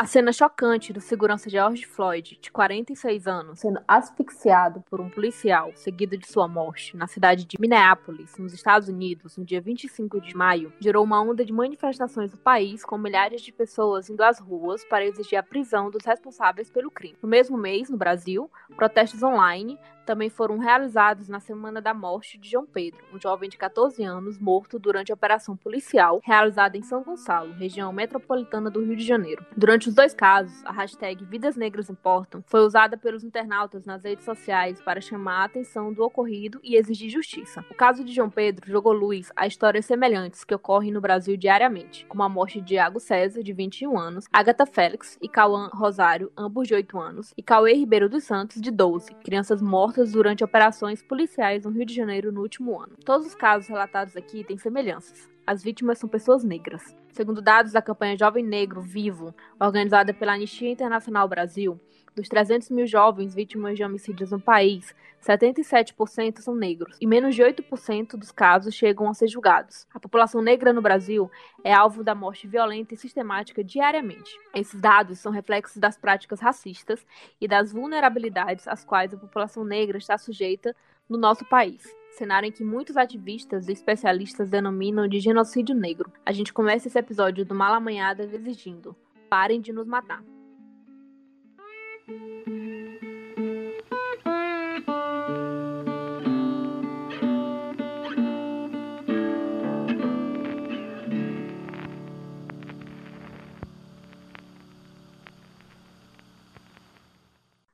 A cena chocante do segurança George Floyd, de 46 anos, sendo asfixiado por um policial seguido de sua morte na cidade de Minneapolis, nos Estados Unidos, no dia 25 de maio, gerou uma onda de manifestações no país com milhares de pessoas indo às ruas para exigir a prisão dos responsáveis pelo crime. No mesmo mês, no Brasil, protestos online também foram realizados na semana da morte de João Pedro, um jovem de 14 anos morto durante a operação policial realizada em São Gonçalo, região metropolitana do Rio de Janeiro. Durante os dois casos, a hashtag Vidas Negras Importam foi usada pelos internautas nas redes sociais para chamar a atenção do ocorrido e exigir justiça. O caso de João Pedro jogou luz a histórias semelhantes que ocorrem no Brasil diariamente, como a morte de Iago César, de 21 anos, Agatha Félix e Cauã Rosário, ambos de 8 anos, e Cauê Ribeiro dos Santos, de 12, crianças mortas mortas durante operações policiais no Rio de Janeiro no último ano. Todos os casos relatados aqui têm semelhanças. As vítimas são pessoas negras. Segundo dados da campanha Jovem Negro Vivo, organizada pela Anistia Internacional Brasil, dos 300 mil jovens vítimas de homicídios no país, 77% são negros e menos de 8% dos casos chegam a ser julgados. A população negra no Brasil é alvo da morte violenta e sistemática diariamente. Esses dados são reflexos das práticas racistas e das vulnerabilidades às quais a população negra está sujeita no nosso país. Cenário em que muitos ativistas e especialistas denominam de genocídio negro. A gente começa esse episódio do Malamanhada exigindo: parem de nos matar.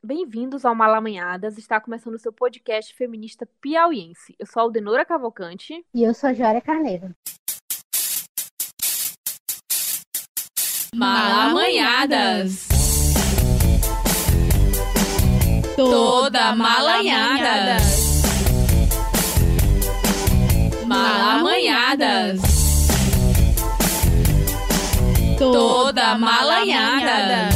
Bem-vindos ao Malamanhadas. Está começando o seu podcast feminista piauiense. Eu sou a Aldenora Cavalcante. E eu sou a Jória Carneiro. Malamanhadas. Toda malanhada. Malamanhadas. Toda malanhada.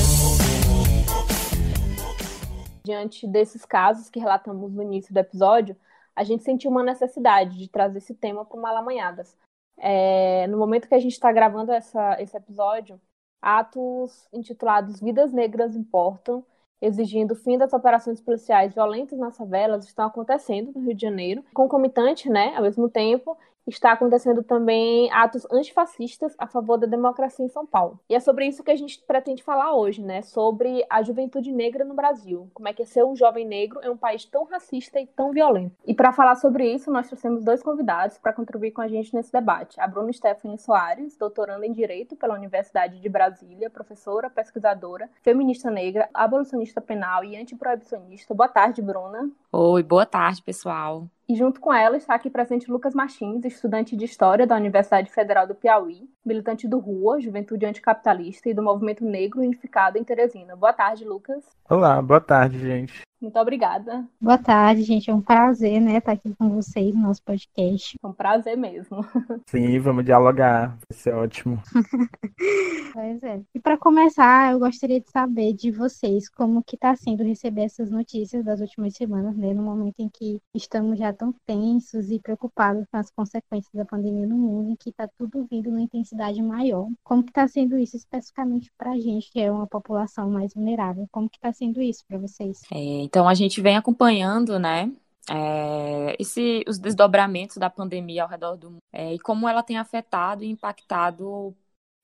Diante desses casos que relatamos no início do episódio, a gente sentiu uma necessidade de trazer esse tema para o Malamanhadas. É, no momento que a gente está gravando essa, esse episódio, atos intitulados Vidas Negras Importam exigindo o fim das operações policiais violentas nas favelas estão acontecendo no Rio de Janeiro. Concomitante, né, ao mesmo tempo, está acontecendo também atos antifascistas a favor da democracia em São Paulo. E é sobre isso que a gente pretende falar hoje, né? Sobre a juventude negra no Brasil. Como é que é ser um jovem negro em um país tão racista e tão violento. E para falar sobre isso, nós trouxemos dois convidados para contribuir com a gente nesse debate. A Bruna Stephanie Soares, doutoranda em Direito pela Universidade de Brasília, professora, pesquisadora, feminista negra, abolicionista penal e antiproibicionista. Boa tarde, Bruna. Oi, boa tarde, pessoal. E junto com ela está aqui presente Lucas Martins, estudante de História da Universidade Federal do Piauí, militante do RUA, Juventude Anticapitalista, e do Movimento Negro Unificado em Teresina. Boa tarde, Lucas. Olá, boa tarde, gente. Muito obrigada. Boa tarde, gente. É um prazer, né, estar aqui com vocês no nosso podcast. É um prazer mesmo. Sim, vamos dialogar. Vai ser ótimo. pois é. E para começar, eu gostaria de saber de vocês como que está sendo receber essas notícias das últimas semanas, né, no momento em que estamos já tão tensos e preocupados com as consequências da pandemia no mundo, em que está tudo vindo numa intensidade maior. Como que está sendo isso especificamente para a gente, que é uma população mais vulnerável? Como que está sendo isso para vocês? É, então a gente vem acompanhando, né? É, esse, os desdobramentos da pandemia ao redor do mundo é, e como ela tem afetado e impactado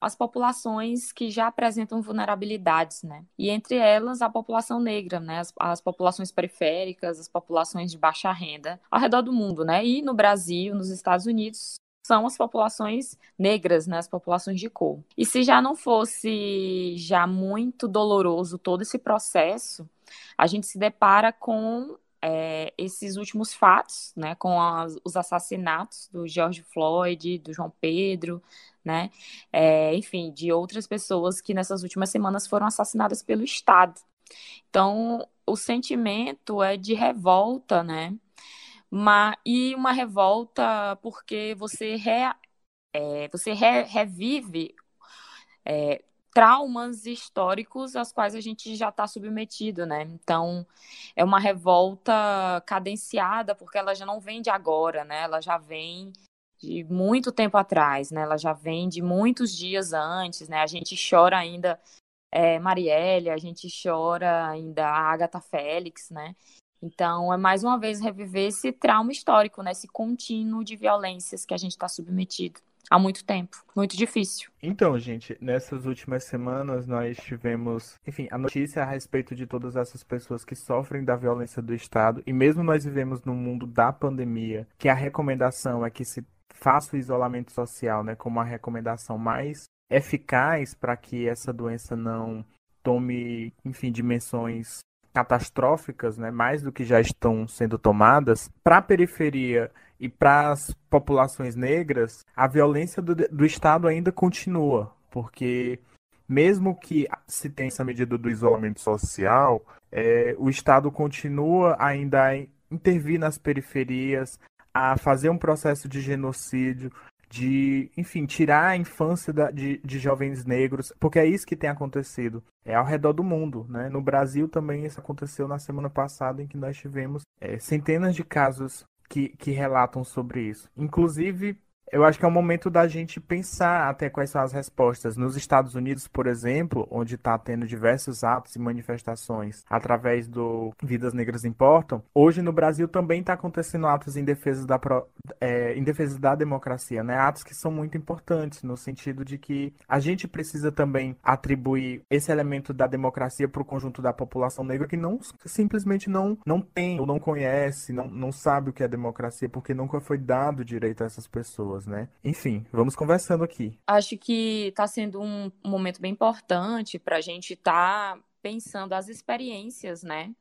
as populações que já apresentam vulnerabilidades, né? E entre elas a população negra, né? As, as, populações periféricas, as populações de baixa renda ao redor do mundo, né? E no Brasil, nos Estados Unidos, são as populações negras, né, as populações de cor. E se já não fosse já muito doloroso todo esse processo, a gente se depara com é, esses últimos fatos, né, com as, os assassinatos do George Floyd, do João Pedro, né, é, enfim, de outras pessoas que nessas últimas semanas foram assassinadas pelo Estado. Então, o sentimento é de revolta, né, uma, e uma revolta porque você, re, é, você re, revive é, traumas históricos aos quais a gente já está submetido, né? Então, é uma revolta cadenciada, porque ela já não vem de agora, né? Ela já vem de muito tempo atrás, né? Ela já vem de muitos dias antes, né? A gente chora ainda é, Marielle, a gente chora ainda a Agatha Félix, né? Então, é mais uma vez reviver esse trauma histórico, né? Esse contínuo de violências que a gente está submetido há muito tempo. Muito difícil. Então, gente, nessas últimas semanas nós tivemos, enfim, a notícia a respeito de todas essas pessoas que sofrem da violência do Estado. E mesmo nós vivemos no mundo da pandemia, que a recomendação é que se faça o isolamento social, né, como a recomendação mais eficaz para que essa doença não tome, enfim, dimensões catastróficas, né, mais do que já estão sendo tomadas, para a periferia e para as populações negras, a violência do, do Estado ainda continua, porque mesmo que se tenha essa medida do isolamento social, é, o Estado continua ainda a intervir nas periferias, a fazer um processo de genocídio, de, enfim, tirar a infância da, de, de jovens negros, porque é isso que tem acontecido. É ao redor do mundo, né? No Brasil também isso aconteceu na semana passada, em que nós tivemos é, centenas de casos que, que relatam sobre isso. Inclusive, eu acho que é o momento da gente pensar até quais são as respostas. Nos Estados Unidos, por exemplo, onde está tendo diversos atos e manifestações através do Vidas Negras Importam, hoje no Brasil também está acontecendo atos em defesa da, é, em defesa da democracia, né? Atos que são muito importantes, no sentido de que a gente precisa também atribuir esse elemento da democracia para o conjunto da população negra que não simplesmente não, não tem ou não conhece, não, não sabe o que é democracia, porque nunca foi dado direito a essas pessoas pessoas, né? Enfim, vamos conversando aqui. Acho que está sendo um momento bem importante para a gente estar tá pensando as experiências, né?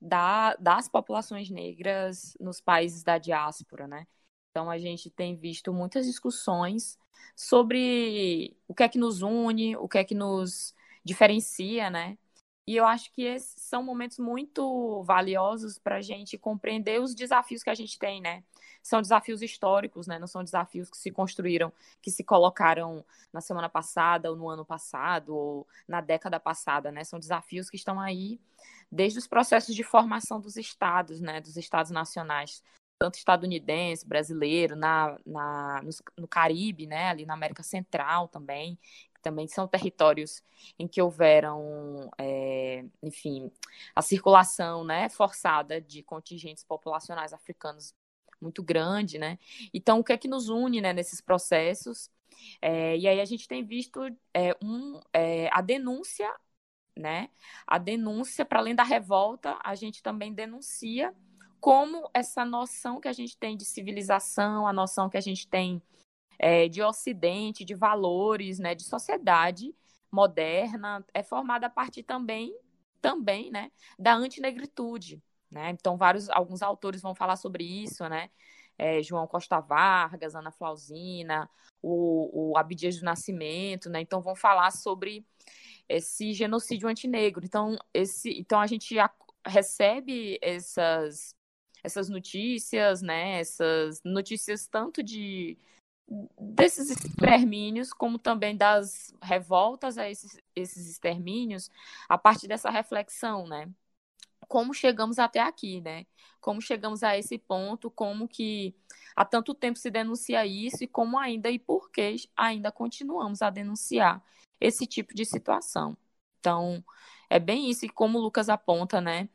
Da, das populações negras nos países da diáspora, né? Então a gente tem visto muitas discussões sobre o que é que nos une, o que é que nos diferencia, né? E eu acho que esses são momentos muito valiosos para a gente compreender os desafios que a gente tem, né? São desafios históricos, né? Não são desafios que se construíram, que se colocaram na semana passada, ou no ano passado, ou na década passada, né? São desafios que estão aí desde os processos de formação dos estados, né? Dos estados nacionais, tanto estadunidense, brasileiro, na, na, no, no Caribe, né? Ali na América Central também também são territórios em que houveram, é, enfim, a circulação né, forçada de contingentes populacionais africanos muito grande, né? Então, o que é que nos une né, nesses processos? É, e aí a gente tem visto é, um, é, a denúncia, né? A denúncia, para além da revolta, a gente também denuncia como essa noção que a gente tem de civilização, a noção que a gente tem é, de Ocidente, de valores, né, de sociedade moderna, é formada a partir também, também, né, da antinegritude, né? Então vários, alguns autores vão falar sobre isso, né? É, João Costa Vargas, Ana Flausina, o, o Abdias do Nascimento, né? Então vão falar sobre esse genocídio antinegro. Então esse, então a gente recebe essas essas notícias, né? Essas notícias tanto de desses extermínios, como também das revoltas a esses, esses extermínios, a partir dessa reflexão, né? Como chegamos até aqui, né? Como chegamos a esse ponto, como que há tanto tempo se denuncia isso e como ainda e por que ainda continuamos a denunciar esse tipo de situação. Então, é bem isso, e como o Lucas aponta, né?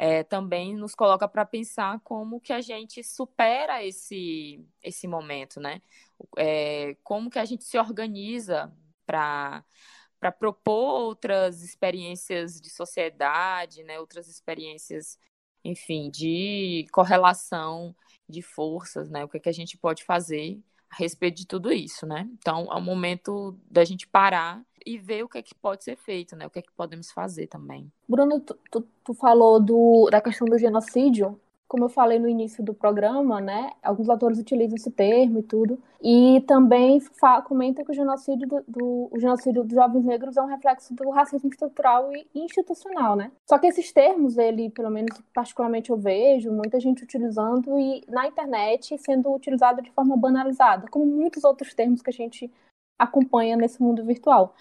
É, também nos coloca para pensar como que a gente supera esse, esse momento, né? é, como que a gente se organiza para para propor outras experiências de sociedade, né, outras experiências, enfim, de correlação de forças, né, o que, que a gente pode fazer a respeito de tudo isso, né? Então, é o momento da gente parar e ver o que é que pode ser feito, né? O que é que podemos fazer também. Bruno, tu, tu, tu falou do, da questão do genocídio como eu falei no início do programa, né, alguns autores utilizam esse termo e tudo, e também comenta que o genocídio, do, do, o genocídio dos jovens negros é um reflexo do racismo estrutural e institucional, né? Só que esses termos, ele, pelo menos particularmente eu vejo, muita gente utilizando e na internet sendo utilizado de forma banalizada, como muitos outros termos que a gente acompanha nesse mundo virtual.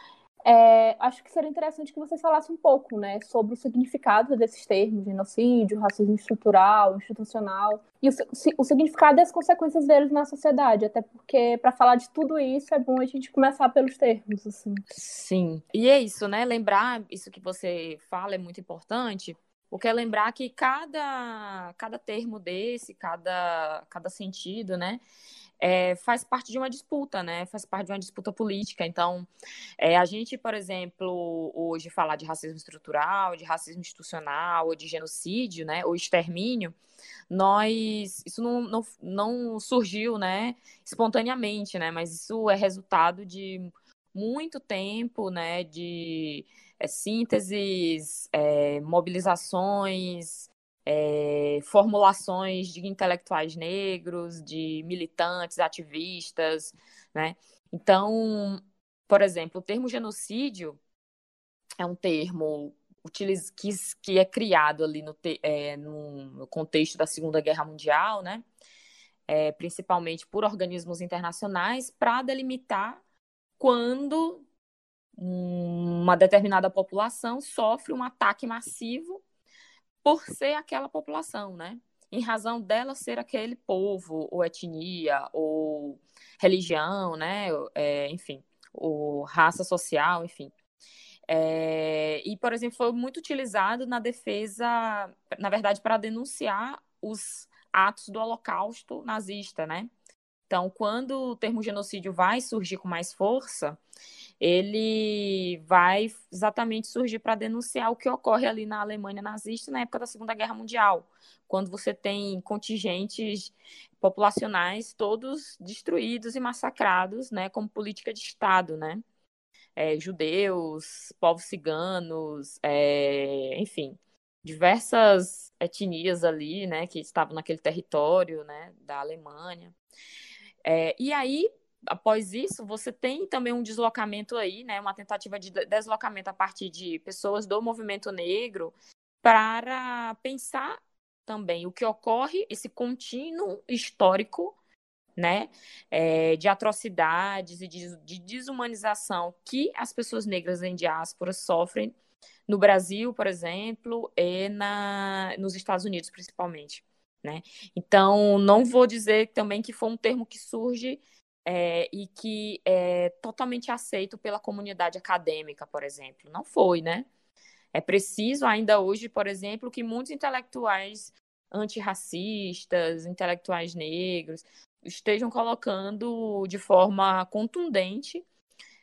É, acho que seria interessante que vocês falassem um pouco, né, sobre o significado desses termos, genocídio, racismo estrutural, institucional, e o, o significado e as consequências deles na sociedade, até porque para falar de tudo isso é bom a gente começar pelos termos, assim. Sim, e é isso, né, lembrar isso que você fala é muito importante, porque é lembrar que cada, cada termo desse, cada, cada sentido, né, é, faz parte de uma disputa, né? Faz parte de uma disputa política. Então, é, a gente, por exemplo, hoje falar de racismo estrutural, de racismo institucional, ou de genocídio, né? Ou extermínio, nós isso não, não, não surgiu, né? Espontaneamente, né? Mas isso é resultado de muito tempo, né? De é, sínteses, é, mobilizações, é, formulações de intelectuais negros, de militantes, ativistas, né? Então, por exemplo, o termo genocídio é um termo que, que é criado ali no, é, no, contexto da Segunda Guerra Mundial, né? É, principalmente por organismos internacionais, para delimitar quando uma determinada população sofre um ataque massivo por ser aquela população, né? Em razão dela ser aquele povo, ou etnia, ou religião, né? É, enfim, ou raça social, enfim. É, e, por exemplo, foi muito utilizado na defesa, na verdade, para denunciar os atos do Holocausto nazista, né? Então, quando o termo genocídio vai surgir com mais força, ele vai exatamente surgir para denunciar o que ocorre ali na Alemanha nazista na época da Segunda Guerra Mundial, quando você tem contingentes populacionais todos destruídos e massacrados, né, como política de Estado, né? É, judeus, povos ciganos, é, enfim, diversas etnias ali, né, que estavam naquele território, né, da Alemanha. É, e aí, após isso, você tem também um deslocamento aí, né, uma tentativa de deslocamento a partir de pessoas do movimento negro para pensar também o que ocorre, esse contínuo histórico, né, é, de atrocidades e de, de desumanização que as pessoas negras em diáspora sofrem no Brasil, por exemplo, e na, nos Estados Unidos, principalmente. Né? Então, não vou dizer também que foi um termo que surge é, e que é totalmente aceito pela comunidade acadêmica, por exemplo. Não foi, né? É preciso ainda hoje, por exemplo, que muitos intelectuais antirracistas, intelectuais negros, estejam colocando de forma contundente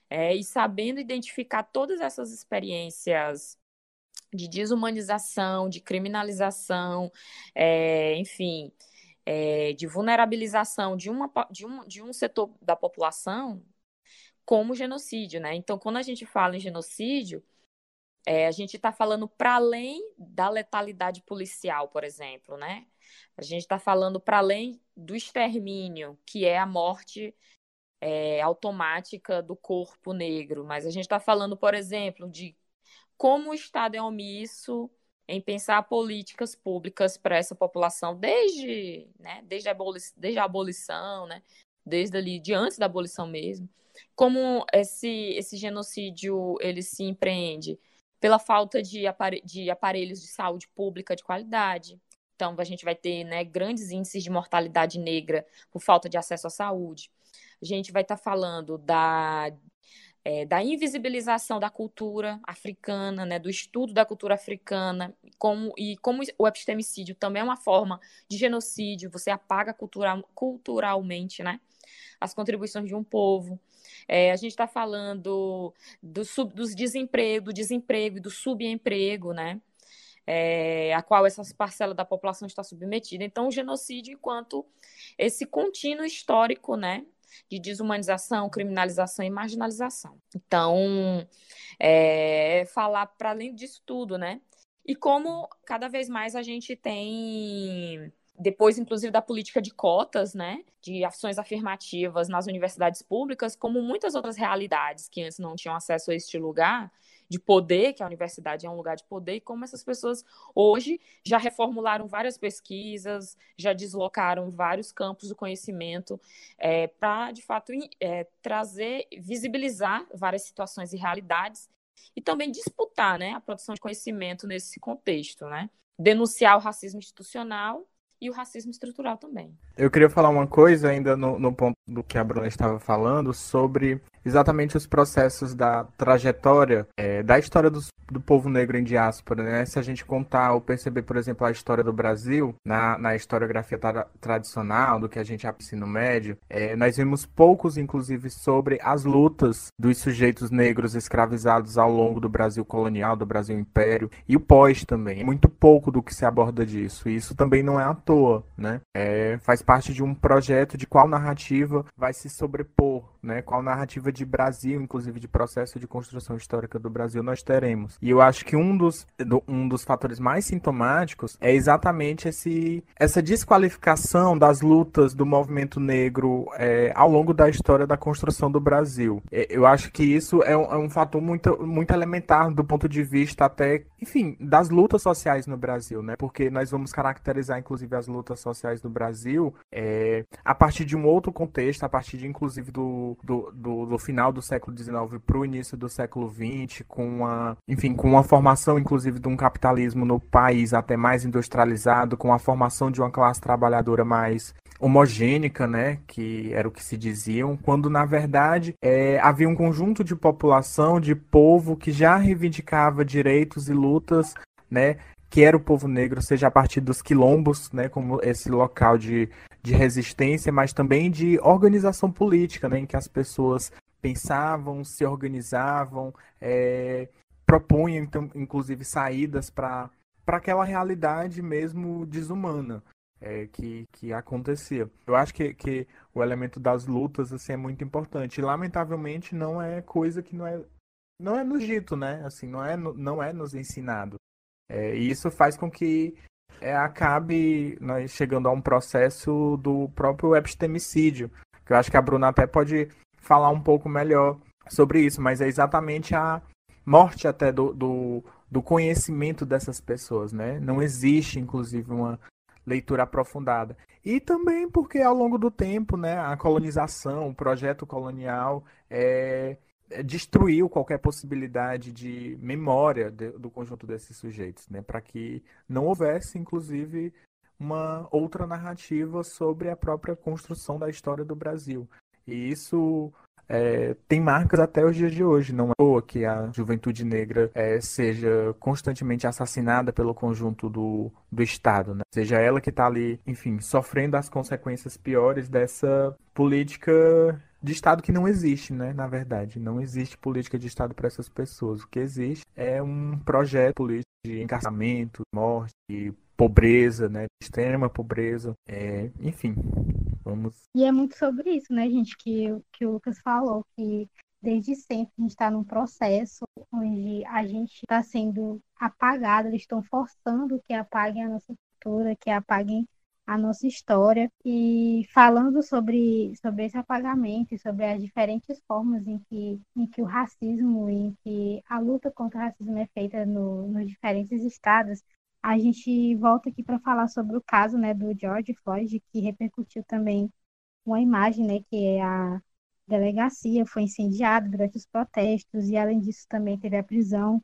é, e sabendo identificar todas essas experiências de desumanização, de criminalização, é, enfim, é, de vulnerabilização de, uma, de, um, de um setor da população como genocídio, né? Então, quando a gente fala em genocídio, é, a gente está falando para além da letalidade policial, por exemplo, né? A gente está falando para além do extermínio, que é a morte é, automática do corpo negro, mas a gente está falando, por exemplo, de como o Estado é omisso em pensar políticas públicas para essa população desde, né, desde, a abolição, desde a abolição, né, desde ali, de antes da abolição mesmo, como esse, esse genocídio ele se empreende pela falta de, apare de aparelhos de saúde pública de qualidade. Então, a gente vai ter né, grandes índices de mortalidade negra por falta de acesso à saúde. A gente vai estar tá falando da é, da invisibilização da cultura africana, né, do estudo da cultura africana, como, e como o epistemicídio também é uma forma de genocídio, você apaga cultura, culturalmente né, as contribuições de um povo. É, a gente está falando do, sub, dos desemprego, do desemprego e do subemprego, né? É, a qual essa parcela da população está submetida. Então, o genocídio enquanto esse contínuo histórico, né, de desumanização, criminalização e marginalização. Então, é, falar para além disso tudo, né? E como cada vez mais a gente tem depois, inclusive, da política de cotas, né, de ações afirmativas nas universidades públicas, como muitas outras realidades que antes não tinham acesso a este lugar, de poder, que a universidade é um lugar de poder, e como essas pessoas hoje já reformularam várias pesquisas, já deslocaram vários campos do conhecimento é, para, de fato, é, trazer, visibilizar várias situações e realidades e também disputar né, a produção de conhecimento nesse contexto, né? Denunciar o racismo institucional e o racismo estrutural também. Eu queria falar uma coisa ainda no, no ponto do que a Bruna estava falando sobre exatamente os processos da trajetória é, da história dos, do povo negro em diáspora, né? Se a gente contar ou perceber, por exemplo, a história do Brasil na, na historiografia tra tradicional, do que a gente aprende no médio, é, nós vimos poucos, inclusive, sobre as lutas dos sujeitos negros escravizados ao longo do Brasil colonial, do Brasil Império e o pós também. É muito pouco do que se aborda disso. E isso também não é à toa, né? É, faz parte de um projeto de qual narrativa vai se sobrepor, né? Qual narrativa de Brasil, inclusive de processo de construção histórica do Brasil, nós teremos. E eu acho que um dos, um dos fatores mais sintomáticos é exatamente esse, essa desqualificação das lutas do movimento negro é, ao longo da história da construção do Brasil. É, eu acho que isso é um, é um fator muito, muito elementar do ponto de vista até, enfim, das lutas sociais no Brasil, né? Porque nós vamos caracterizar, inclusive, as lutas sociais do Brasil é, a partir de um outro contexto, a partir de, inclusive, do, do, do, do final do século XIX para o início do século XX, com uma, enfim, com uma formação, inclusive, de um capitalismo no país até mais industrializado, com a formação de uma classe trabalhadora mais homogênica, né, que era o que se diziam, quando na verdade é, havia um conjunto de população, de povo que já reivindicava direitos e lutas, né, que era o povo negro, seja a partir dos quilombos, né, como esse local de, de resistência, mas também de organização política, né, em que as pessoas pensavam, se organizavam, é, propunham, então, inclusive, saídas para aquela realidade mesmo desumana. É, que, que acontecia. Eu acho que, que o elemento das lutas assim, é muito importante. E, lamentavelmente, não é coisa que não é, não é nos dito, né? Assim, não é, não é nos ensinado. É, e isso faz com que é, acabe nós chegando a um processo do próprio epistemicídio, que eu acho que a Bruna até pode falar um pouco melhor sobre isso, mas é exatamente a morte até do, do, do conhecimento dessas pessoas, né? Não existe, inclusive, uma leitura aprofundada. E também porque ao longo do tempo, né, a colonização, o projeto colonial é, é destruiu qualquer possibilidade de memória de, do conjunto desses sujeitos, né, para que não houvesse, inclusive, uma outra narrativa sobre a própria construção da história do Brasil. E isso é, tem marcas até os dias de hoje. Não é boa que a juventude negra é, seja constantemente assassinada pelo conjunto do, do Estado, né? Seja ela que está ali, enfim, sofrendo as consequências piores dessa política de Estado que não existe, né? Na verdade, não existe política de Estado para essas pessoas. O que existe é um projeto político de encarceramento, morte, pobreza, né? Extrema pobreza, é, enfim. Vamos. E é muito sobre isso, né, gente, que, que o Lucas falou, que desde sempre a gente está num processo onde a gente está sendo apagado, eles estão forçando que apaguem a nossa cultura, que apaguem a nossa história e falando sobre, sobre esse apagamento e sobre as diferentes formas em que, em que o racismo, em que a luta contra o racismo é feita no, nos diferentes estados, a gente volta aqui para falar sobre o caso né, do George Floyd, que repercutiu também uma imagem, né, que é a delegacia foi incendiada durante os protestos, e além disso também teve a prisão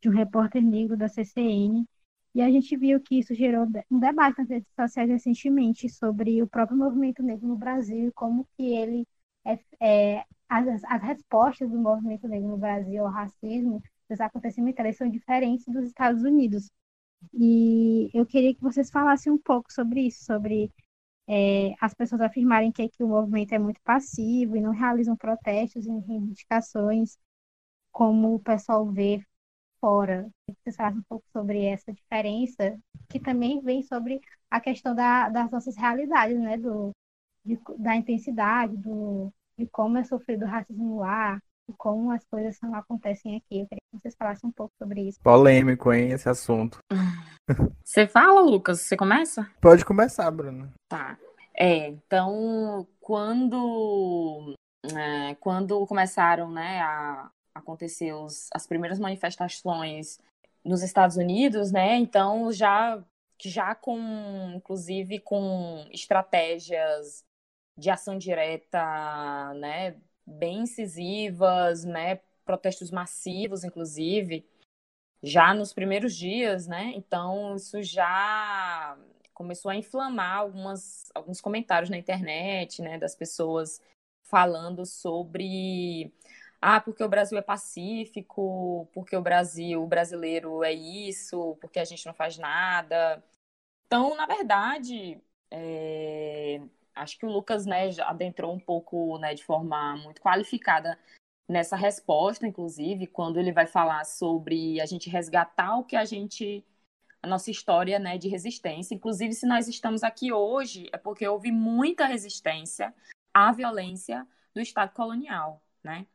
de um repórter negro da CCN. E a gente viu que isso gerou um debate nas redes sociais recentemente sobre o próprio movimento negro no Brasil como que ele é, é as, as respostas do movimento negro no Brasil ao racismo, dos acontecimentos, elas são diferentes dos Estados Unidos. E eu queria que vocês falassem um pouco sobre isso, sobre é, as pessoas afirmarem que, que o movimento é muito passivo e não realizam protestos e reivindicações como o pessoal vê fora. Vocês falassem um pouco sobre essa diferença, que também vem sobre a questão da, das nossas realidades, né? Do, de, da intensidade, do, de como é sofrido o racismo lá, como as coisas não acontecem aqui. Eu queria que vocês falassem um pouco sobre isso. Polêmico, hein, esse assunto. Você fala, Lucas? Você começa? Pode começar, Bruno. Tá. É, então, quando, é, quando começaram, né, a, aconteceu as primeiras manifestações nos Estados Unidos, né? Então já já com inclusive com estratégias de ação direta, né, bem incisivas, né, protestos massivos, inclusive, já nos primeiros dias, né? Então isso já começou a inflamar algumas, alguns comentários na internet, né, das pessoas falando sobre ah, porque o Brasil é pacífico, porque o Brasil, o brasileiro é isso, porque a gente não faz nada. Então, na verdade, é... acho que o Lucas né, já adentrou um pouco né, de forma muito qualificada nessa resposta, inclusive, quando ele vai falar sobre a gente resgatar o que a gente a nossa história né, de resistência. Inclusive, se nós estamos aqui hoje, é porque houve muita resistência à violência do Estado colonial, né?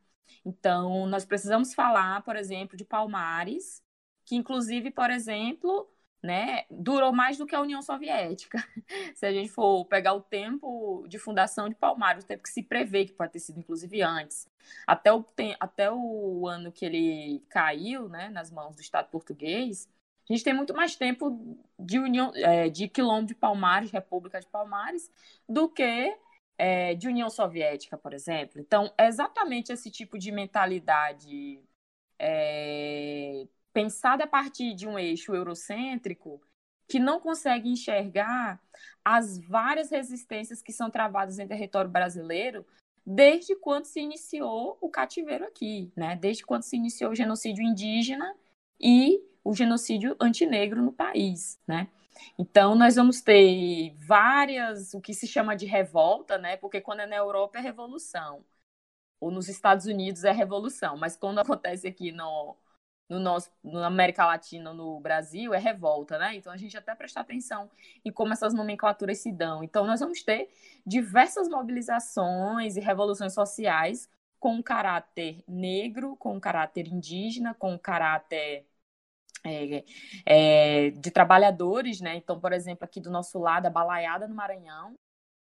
Então, nós precisamos falar, por exemplo, de Palmares, que inclusive, por exemplo, né, durou mais do que a União Soviética. Se a gente for pegar o tempo de fundação de Palmares, o tempo que se prevê que pode ter sido inclusive antes, até o, até o ano que ele caiu, né, nas mãos do Estado português, a gente tem muito mais tempo de união, é, de quilombo de Palmares, República de Palmares, do que é, de União Soviética, por exemplo. Então, é exatamente esse tipo de mentalidade é, pensada a partir de um eixo eurocêntrico que não consegue enxergar as várias resistências que são travadas em território brasileiro desde quando se iniciou o cativeiro aqui, né? Desde quando se iniciou o genocídio indígena e o genocídio antinegro no país, né? Então, nós vamos ter várias, o que se chama de revolta, né? Porque quando é na Europa é revolução, ou nos Estados Unidos é revolução, mas quando acontece aqui no, no nosso, na América Latina, no Brasil, é revolta, né? Então, a gente até prestar atenção em como essas nomenclaturas se dão. Então, nós vamos ter diversas mobilizações e revoluções sociais com caráter negro, com caráter indígena, com caráter é, é, de trabalhadores, né? Então, por exemplo, aqui do nosso lado, a balaiada no Maranhão,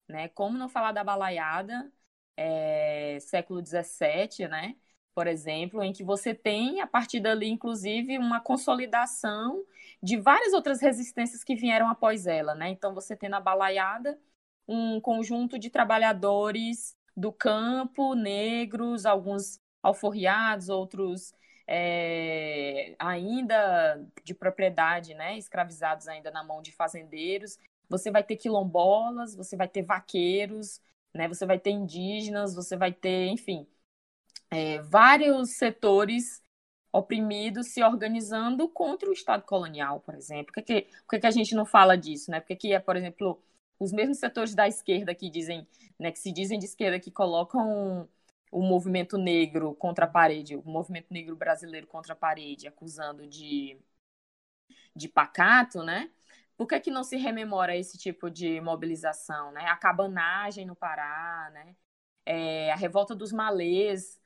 né? Como não falar da balaiada é, século XVII, né? Por exemplo, em que você tem, a partir dali, inclusive, uma consolidação de várias outras resistências que vieram após ela, né? Então, você tem na balaiada um conjunto de trabalhadores do campo, negros, alguns alforriados, outros é, ainda de propriedade, né, escravizados ainda na mão de fazendeiros. Você vai ter quilombolas, você vai ter vaqueiros, né, você vai ter indígenas, você vai ter, enfim, é, vários setores oprimidos se organizando contra o Estado colonial, por exemplo. Por que, por que, a gente não fala disso? Né? Porque aqui é, por exemplo, os mesmos setores da esquerda que dizem, né, que se dizem de esquerda, que colocam o movimento negro contra a parede, o movimento negro brasileiro contra a parede, acusando de, de pacato, né? Por que, que não se rememora esse tipo de mobilização, né? A cabanagem no Pará, né? É, a revolta dos malês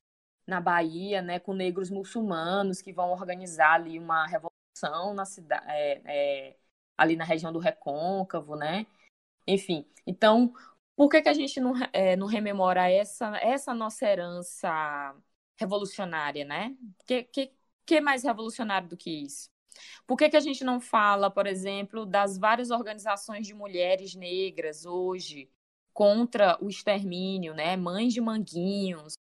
na Bahia, né? Com negros muçulmanos que vão organizar ali uma revolução na cidade, é, é, ali na região do Recôncavo, né? Enfim, então por que, que a gente não, é, não rememora essa, essa nossa herança revolucionária, né? Que, que, que mais revolucionário do que isso? Por que, que a gente não fala, por exemplo, das várias organizações de mulheres negras hoje contra o extermínio, né? Mães de Manguinhos,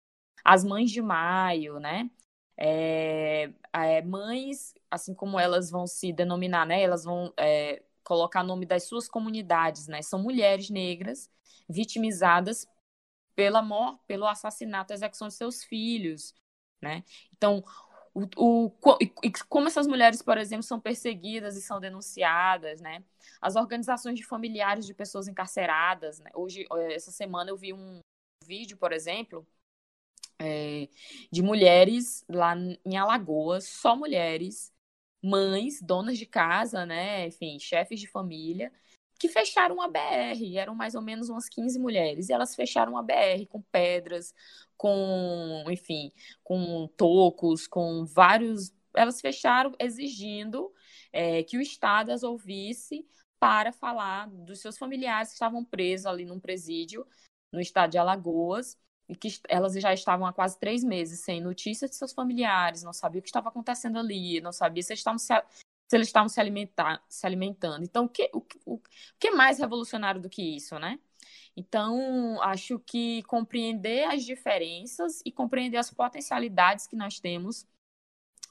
as Mães de Maio, né? É, é, mães, assim como elas vão se denominar, né? Elas vão é, colocar nome das suas comunidades, né? São mulheres negras vitimizadas pela morte, pelo assassinato, execução de seus filhos, né? Então, o, o, como essas mulheres, por exemplo, são perseguidas e são denunciadas, né? As organizações de familiares de pessoas encarceradas, né? Hoje, eh, essa semana eu vi um vídeo, por exemplo, é, de mulheres lá em Alagoas, só mulheres, mães, donas de casa, né? Enfim, chefes de família, que fecharam a BR, eram mais ou menos umas 15 mulheres, e elas fecharam a BR com pedras, com, enfim, com tocos, com vários. Elas fecharam exigindo é, que o Estado as ouvisse para falar dos seus familiares que estavam presos ali num presídio no estado de Alagoas. E que elas já estavam há quase três meses sem notícias de seus familiares, não sabia o que estava acontecendo ali, não sabia se eles estavam se, se eles estavam se, alimentar, se alimentando. Então, o que, o, o, que é mais revolucionário do que isso, né? Então, acho que compreender as diferenças e compreender as potencialidades que nós temos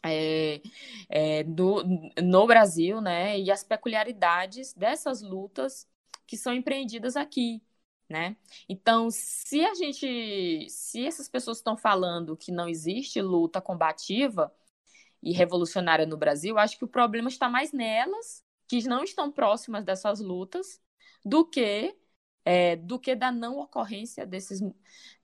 é, é, do, no Brasil, né, e as peculiaridades dessas lutas que são empreendidas aqui, né? Então, se a gente, se essas pessoas estão falando que não existe luta combativa e revolucionária no Brasil, acho que o problema está mais nelas, que não estão próximas dessas lutas, do que é, do que da não ocorrência desses,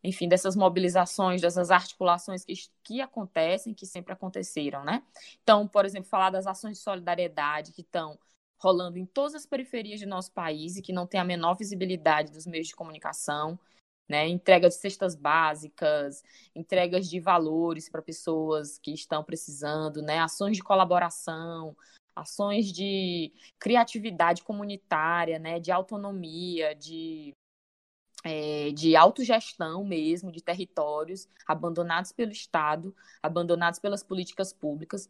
enfim, dessas mobilizações, dessas articulações que, que acontecem, que sempre aconteceram, né? Então, por exemplo, falar das ações de solidariedade que estão rolando em todas as periferias de nosso país e que não tem a menor visibilidade dos meios de comunicação, né? Entrega de cestas básicas, entregas de valores para pessoas que estão precisando, né? Ações de colaboração, ações de criatividade comunitária, né? De autonomia, de é, de autogestão mesmo, de territórios abandonados pelo Estado, abandonados pelas políticas públicas.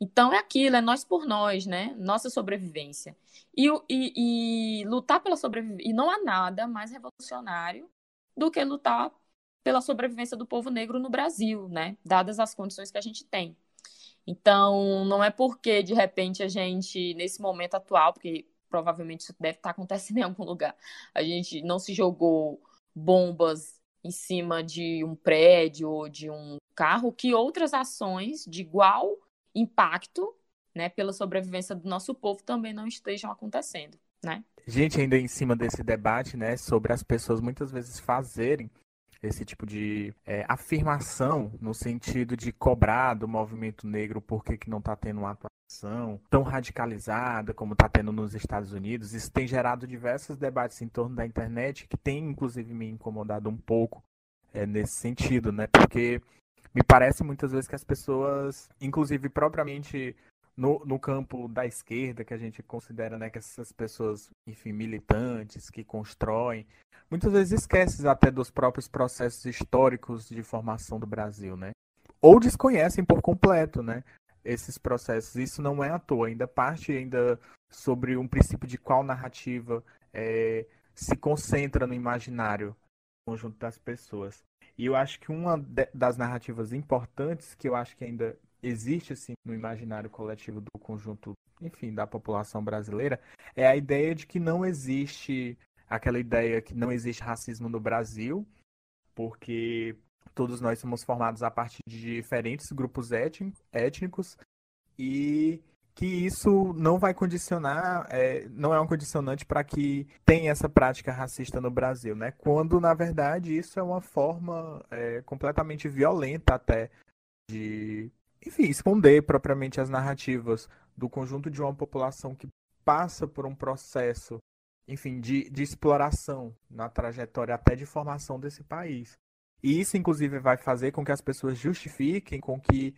Então é aquilo, é nós por nós, né? Nossa sobrevivência. E, e, e lutar pela sobrevivência. E não há nada mais revolucionário do que lutar pela sobrevivência do povo negro no Brasil, né? Dadas as condições que a gente tem. Então, não é porque de repente a gente, nesse momento atual, porque provavelmente isso deve estar acontecendo em algum lugar. A gente não se jogou bombas em cima de um prédio ou de um carro, que outras ações de igual impacto, né, pela sobrevivência do nosso povo também não estejam acontecendo, né? Gente, ainda em cima desse debate, né, sobre as pessoas muitas vezes fazerem esse tipo de é, afirmação no sentido de cobrar do movimento negro porque que não está tendo uma atuação tão radicalizada como está tendo nos Estados Unidos. Isso tem gerado diversos debates em torno da internet que tem inclusive me incomodado um pouco é, nesse sentido, né? Porque me parece muitas vezes que as pessoas, inclusive propriamente no, no campo da esquerda, que a gente considera né, que essas pessoas, enfim, militantes, que constroem, muitas vezes esquecem até dos próprios processos históricos de formação do Brasil, né? Ou desconhecem por completo, né? Esses processos. Isso não é à toa, ainda parte ainda sobre um princípio de qual narrativa é, se concentra no imaginário conjunto das pessoas. E eu acho que uma das narrativas importantes que eu acho que ainda existe assim no imaginário coletivo do conjunto, enfim, da população brasileira, é a ideia de que não existe aquela ideia que não existe racismo no Brasil, porque todos nós somos formados a partir de diferentes grupos étnicos e que isso não vai condicionar, é, não é um condicionante para que tenha essa prática racista no Brasil, né? Quando na verdade isso é uma forma é, completamente violenta até de enfim, esconder propriamente as narrativas do conjunto de uma população que passa por um processo, enfim, de, de exploração na trajetória até de formação desse país. E isso, inclusive, vai fazer com que as pessoas justifiquem com que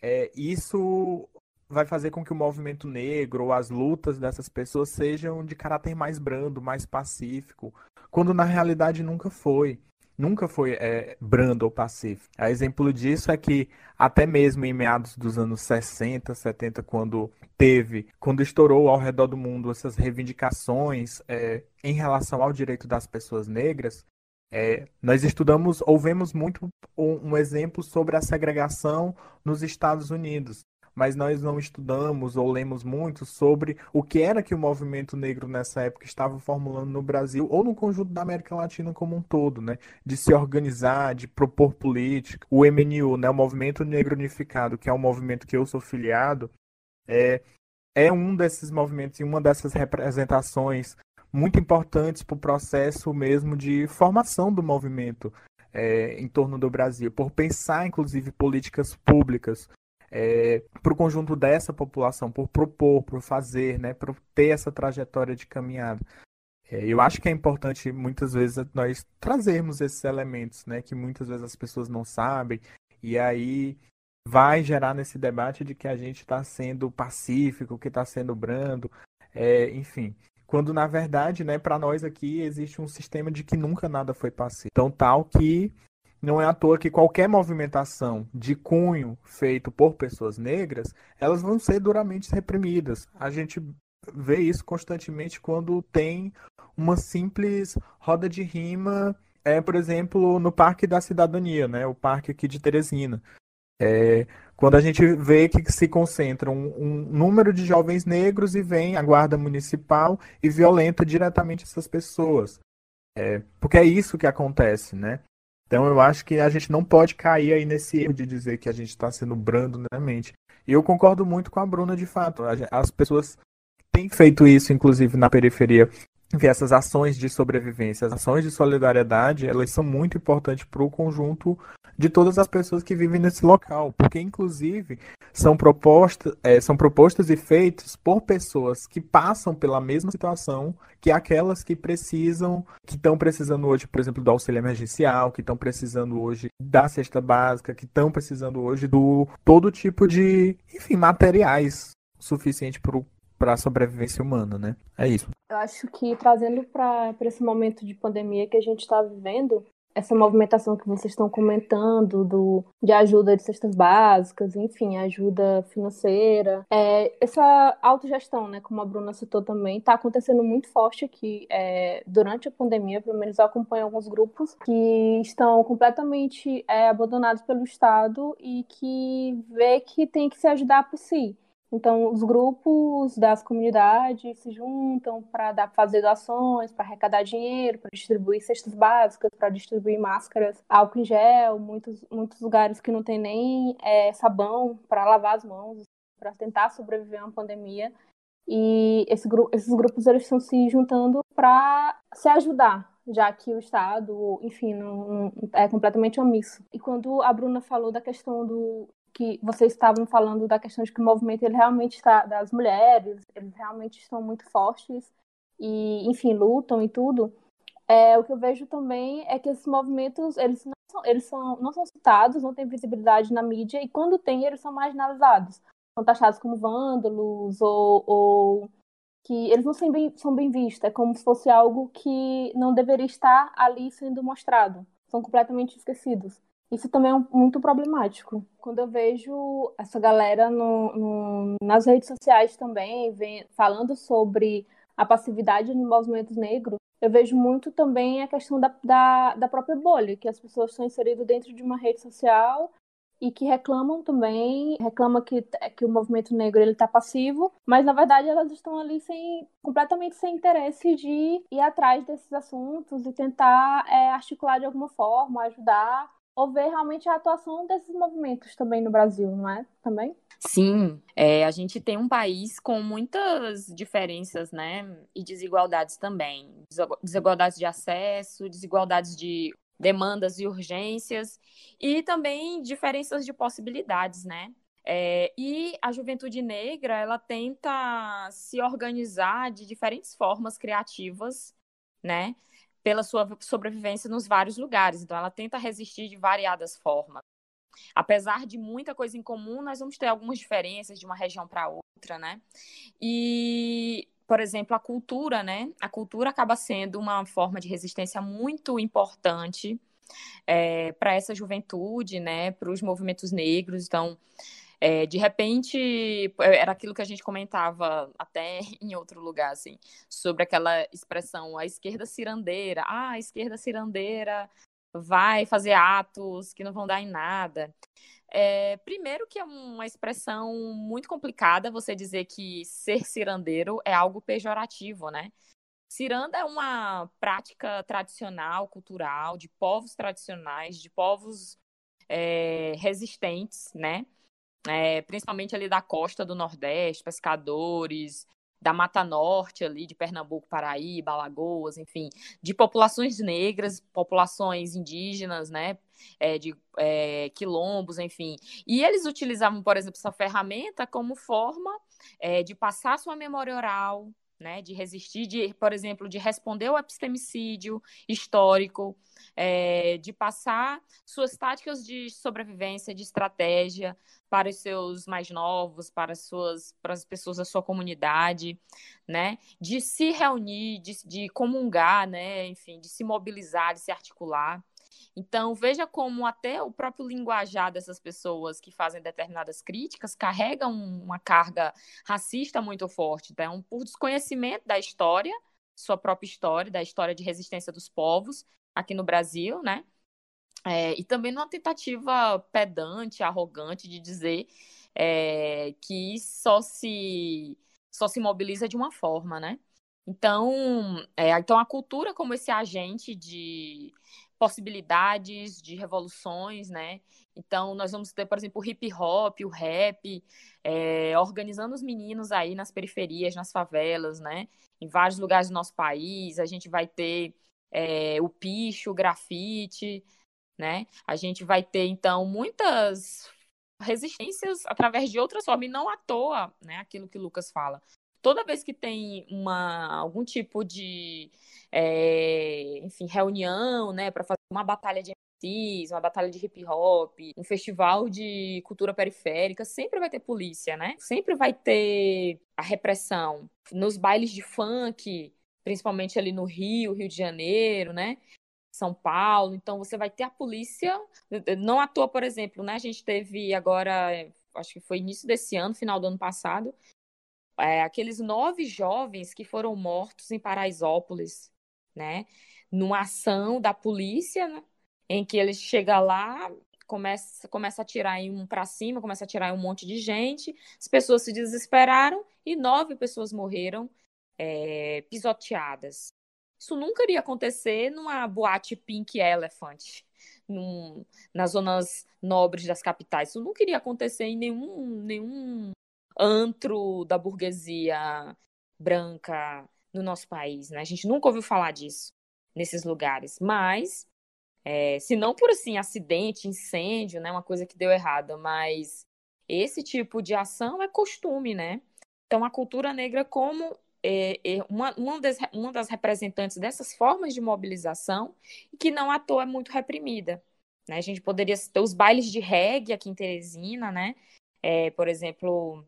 é, isso vai fazer com que o movimento negro ou as lutas dessas pessoas sejam de caráter mais brando, mais pacífico, quando na realidade nunca foi nunca foi é, brando ou pacífico. A exemplo disso é que até mesmo em meados dos anos 60, 70, quando teve, quando estourou ao redor do mundo essas reivindicações é, em relação ao direito das pessoas negras, é, nós estudamos ou vemos muito um, um exemplo sobre a segregação nos Estados Unidos mas nós não estudamos ou lemos muito sobre o que era que o movimento negro nessa época estava formulando no Brasil ou no conjunto da América Latina como um todo, né? De se organizar, de propor política. O MNU, né? O Movimento Negro Unificado, que é um movimento que eu sou filiado, é, é um desses movimentos e uma dessas representações muito importantes para o processo mesmo de formação do movimento é, em torno do Brasil, por pensar, inclusive, políticas públicas é, para o conjunto dessa população, por propor, por fazer, né, por ter essa trajetória de caminhada. É, eu acho que é importante muitas vezes nós trazermos esses elementos, né, que muitas vezes as pessoas não sabem, e aí vai gerar nesse debate de que a gente está sendo pacífico, que está sendo brando, é, enfim. Quando na verdade, né, para nós aqui existe um sistema de que nunca nada foi pacífico. Então, tal que não é à toa que qualquer movimentação de cunho feito por pessoas negras, elas vão ser duramente reprimidas. A gente vê isso constantemente quando tem uma simples roda de rima, é, por exemplo, no Parque da Cidadania, né, o parque aqui de Teresina. É, quando a gente vê que se concentra um, um, número de jovens negros e vem a guarda municipal e violenta diretamente essas pessoas. É, porque é isso que acontece, né? Então eu acho que a gente não pode cair aí nesse erro de dizer que a gente está sendo brando na mente. E eu concordo muito com a Bruna, de fato. As pessoas têm feito isso, inclusive na periferia, ver essas ações de sobrevivência, as ações de solidariedade, elas são muito importantes para o conjunto de todas as pessoas que vivem nesse local, porque inclusive são propostas, é, são propostas e feitas por pessoas que passam pela mesma situação que aquelas que precisam, que estão precisando hoje, por exemplo, do auxílio emergencial, que estão precisando hoje da cesta básica, que estão precisando hoje do todo tipo de, enfim, materiais suficiente para para a sobrevivência humana, né? É isso. Eu acho que trazendo para esse momento de pandemia que a gente está vivendo, essa movimentação que vocês estão comentando do, de ajuda de cestas básicas, enfim, ajuda financeira, é, essa autogestão, né, como a Bruna citou também, está acontecendo muito forte aqui é, durante a pandemia, pelo menos eu acompanho alguns grupos que estão completamente é, abandonados pelo Estado e que vê que tem que se ajudar por si. Então, os grupos das comunidades se juntam para fazer doações, para arrecadar dinheiro, para distribuir cestas básicas, para distribuir máscaras, álcool em gel, muitos, muitos lugares que não tem nem é, sabão para lavar as mãos, para tentar sobreviver a uma pandemia. E esse, esses grupos eles estão se juntando para se ajudar, já que o Estado, enfim, não, não, é completamente omisso. E quando a Bruna falou da questão do, que vocês estavam falando da questão de que o movimento ele realmente está das mulheres, eles realmente estão muito fortes e, enfim, lutam e tudo. É, o que eu vejo também é que esses movimentos eles não são, eles são, não são citados, não têm visibilidade na mídia e quando tem eles são marginalizados, são taxados como vândalos ou, ou que eles não são bem, são bem vistos, é como se fosse algo que não deveria estar ali sendo mostrado, são completamente esquecidos. Isso também é muito problemático. Quando eu vejo essa galera no, no, nas redes sociais também vem, falando sobre a passividade no movimento negro, eu vejo muito também a questão da, da, da própria bolha, que as pessoas estão inseridas dentro de uma rede social e que reclamam também, reclamam que, que o movimento negro ele está passivo, mas na verdade elas estão ali sem completamente sem interesse de ir atrás desses assuntos e tentar é, articular de alguma forma, ajudar ou ver realmente a atuação desses movimentos também no Brasil, não é? Também? Sim, é, a gente tem um país com muitas diferenças, né? E desigualdades também. Desigualdades de acesso, desigualdades de demandas e urgências, e também diferenças de possibilidades, né? É, e a juventude negra, ela tenta se organizar de diferentes formas criativas, né? Pela sua sobrevivência nos vários lugares. Então, ela tenta resistir de variadas formas. Apesar de muita coisa em comum, nós vamos ter algumas diferenças de uma região para outra, né? E, por exemplo, a cultura, né? A cultura acaba sendo uma forma de resistência muito importante é, para essa juventude, né? Para os movimentos negros. Então, é, de repente, era aquilo que a gente comentava até em outro lugar, assim, sobre aquela expressão, a esquerda cirandeira. Ah, a esquerda cirandeira vai fazer atos que não vão dar em nada. É, primeiro que é uma expressão muito complicada você dizer que ser cirandeiro é algo pejorativo, né? Ciranda é uma prática tradicional, cultural, de povos tradicionais, de povos é, resistentes, né? É, principalmente ali da costa do Nordeste, pescadores, da Mata Norte ali, de Pernambuco, Paraíba, Alagoas, enfim, de populações negras, populações indígenas, né, é, de é, quilombos, enfim. E eles utilizavam, por exemplo, essa ferramenta como forma é, de passar sua memória oral, né, de resistir, de, por exemplo, de responder ao epistemicídio histórico, é, de passar suas táticas de sobrevivência, de estratégia para os seus mais novos, para as suas, para as pessoas da sua comunidade, né, de se reunir, de, de comungar, né, enfim, de se mobilizar, de se articular. Então, veja como até o próprio linguajar dessas pessoas que fazem determinadas críticas carregam uma carga racista muito forte. Então, por desconhecimento da história, sua própria história, da história de resistência dos povos aqui no Brasil, né? É, e também numa tentativa pedante, arrogante de dizer é, que só se, só se mobiliza de uma forma, né? Então, é, então, a cultura como esse agente de possibilidades, de revoluções, né? Então, nós vamos ter, por exemplo, o hip hop, o rap, é, organizando os meninos aí nas periferias, nas favelas, né? Em vários lugares do nosso país. A gente vai ter é, o picho, o grafite, né? A gente vai ter, então, muitas resistências através de outras formas, e não à toa, né? Aquilo que o Lucas fala toda vez que tem uma, algum tipo de, é, enfim, reunião, né, para fazer uma batalha de MCs, uma batalha de hip hop, um festival de cultura periférica, sempre vai ter polícia, né? Sempre vai ter a repressão. Nos bailes de funk, principalmente ali no Rio, Rio de Janeiro, né? São Paulo, então você vai ter a polícia, não à toa, por exemplo, né? A gente teve agora, acho que foi início desse ano, final do ano passado, é, aqueles nove jovens que foram mortos em Paraisópolis, né? Numa ação da polícia, né? em que ele chega lá, começa, começa a atirar em um para cima, começa a atirar em um monte de gente, as pessoas se desesperaram e nove pessoas morreram é, pisoteadas. Isso nunca iria acontecer numa boate Pink Elephant, num, nas zonas nobres das capitais. Isso nunca iria acontecer em nenhum, nenhum antro da burguesia branca no nosso país, né? A gente nunca ouviu falar disso nesses lugares, mas é, se não por assim acidente, incêndio, né, uma coisa que deu errada, mas esse tipo de ação é costume, né? Então a cultura negra como é, é uma, uma, das, uma das representantes dessas formas de mobilização e que não à toa é muito reprimida. Né? A gente poderia ter os bailes de reggae aqui em Teresina, né? É, por exemplo,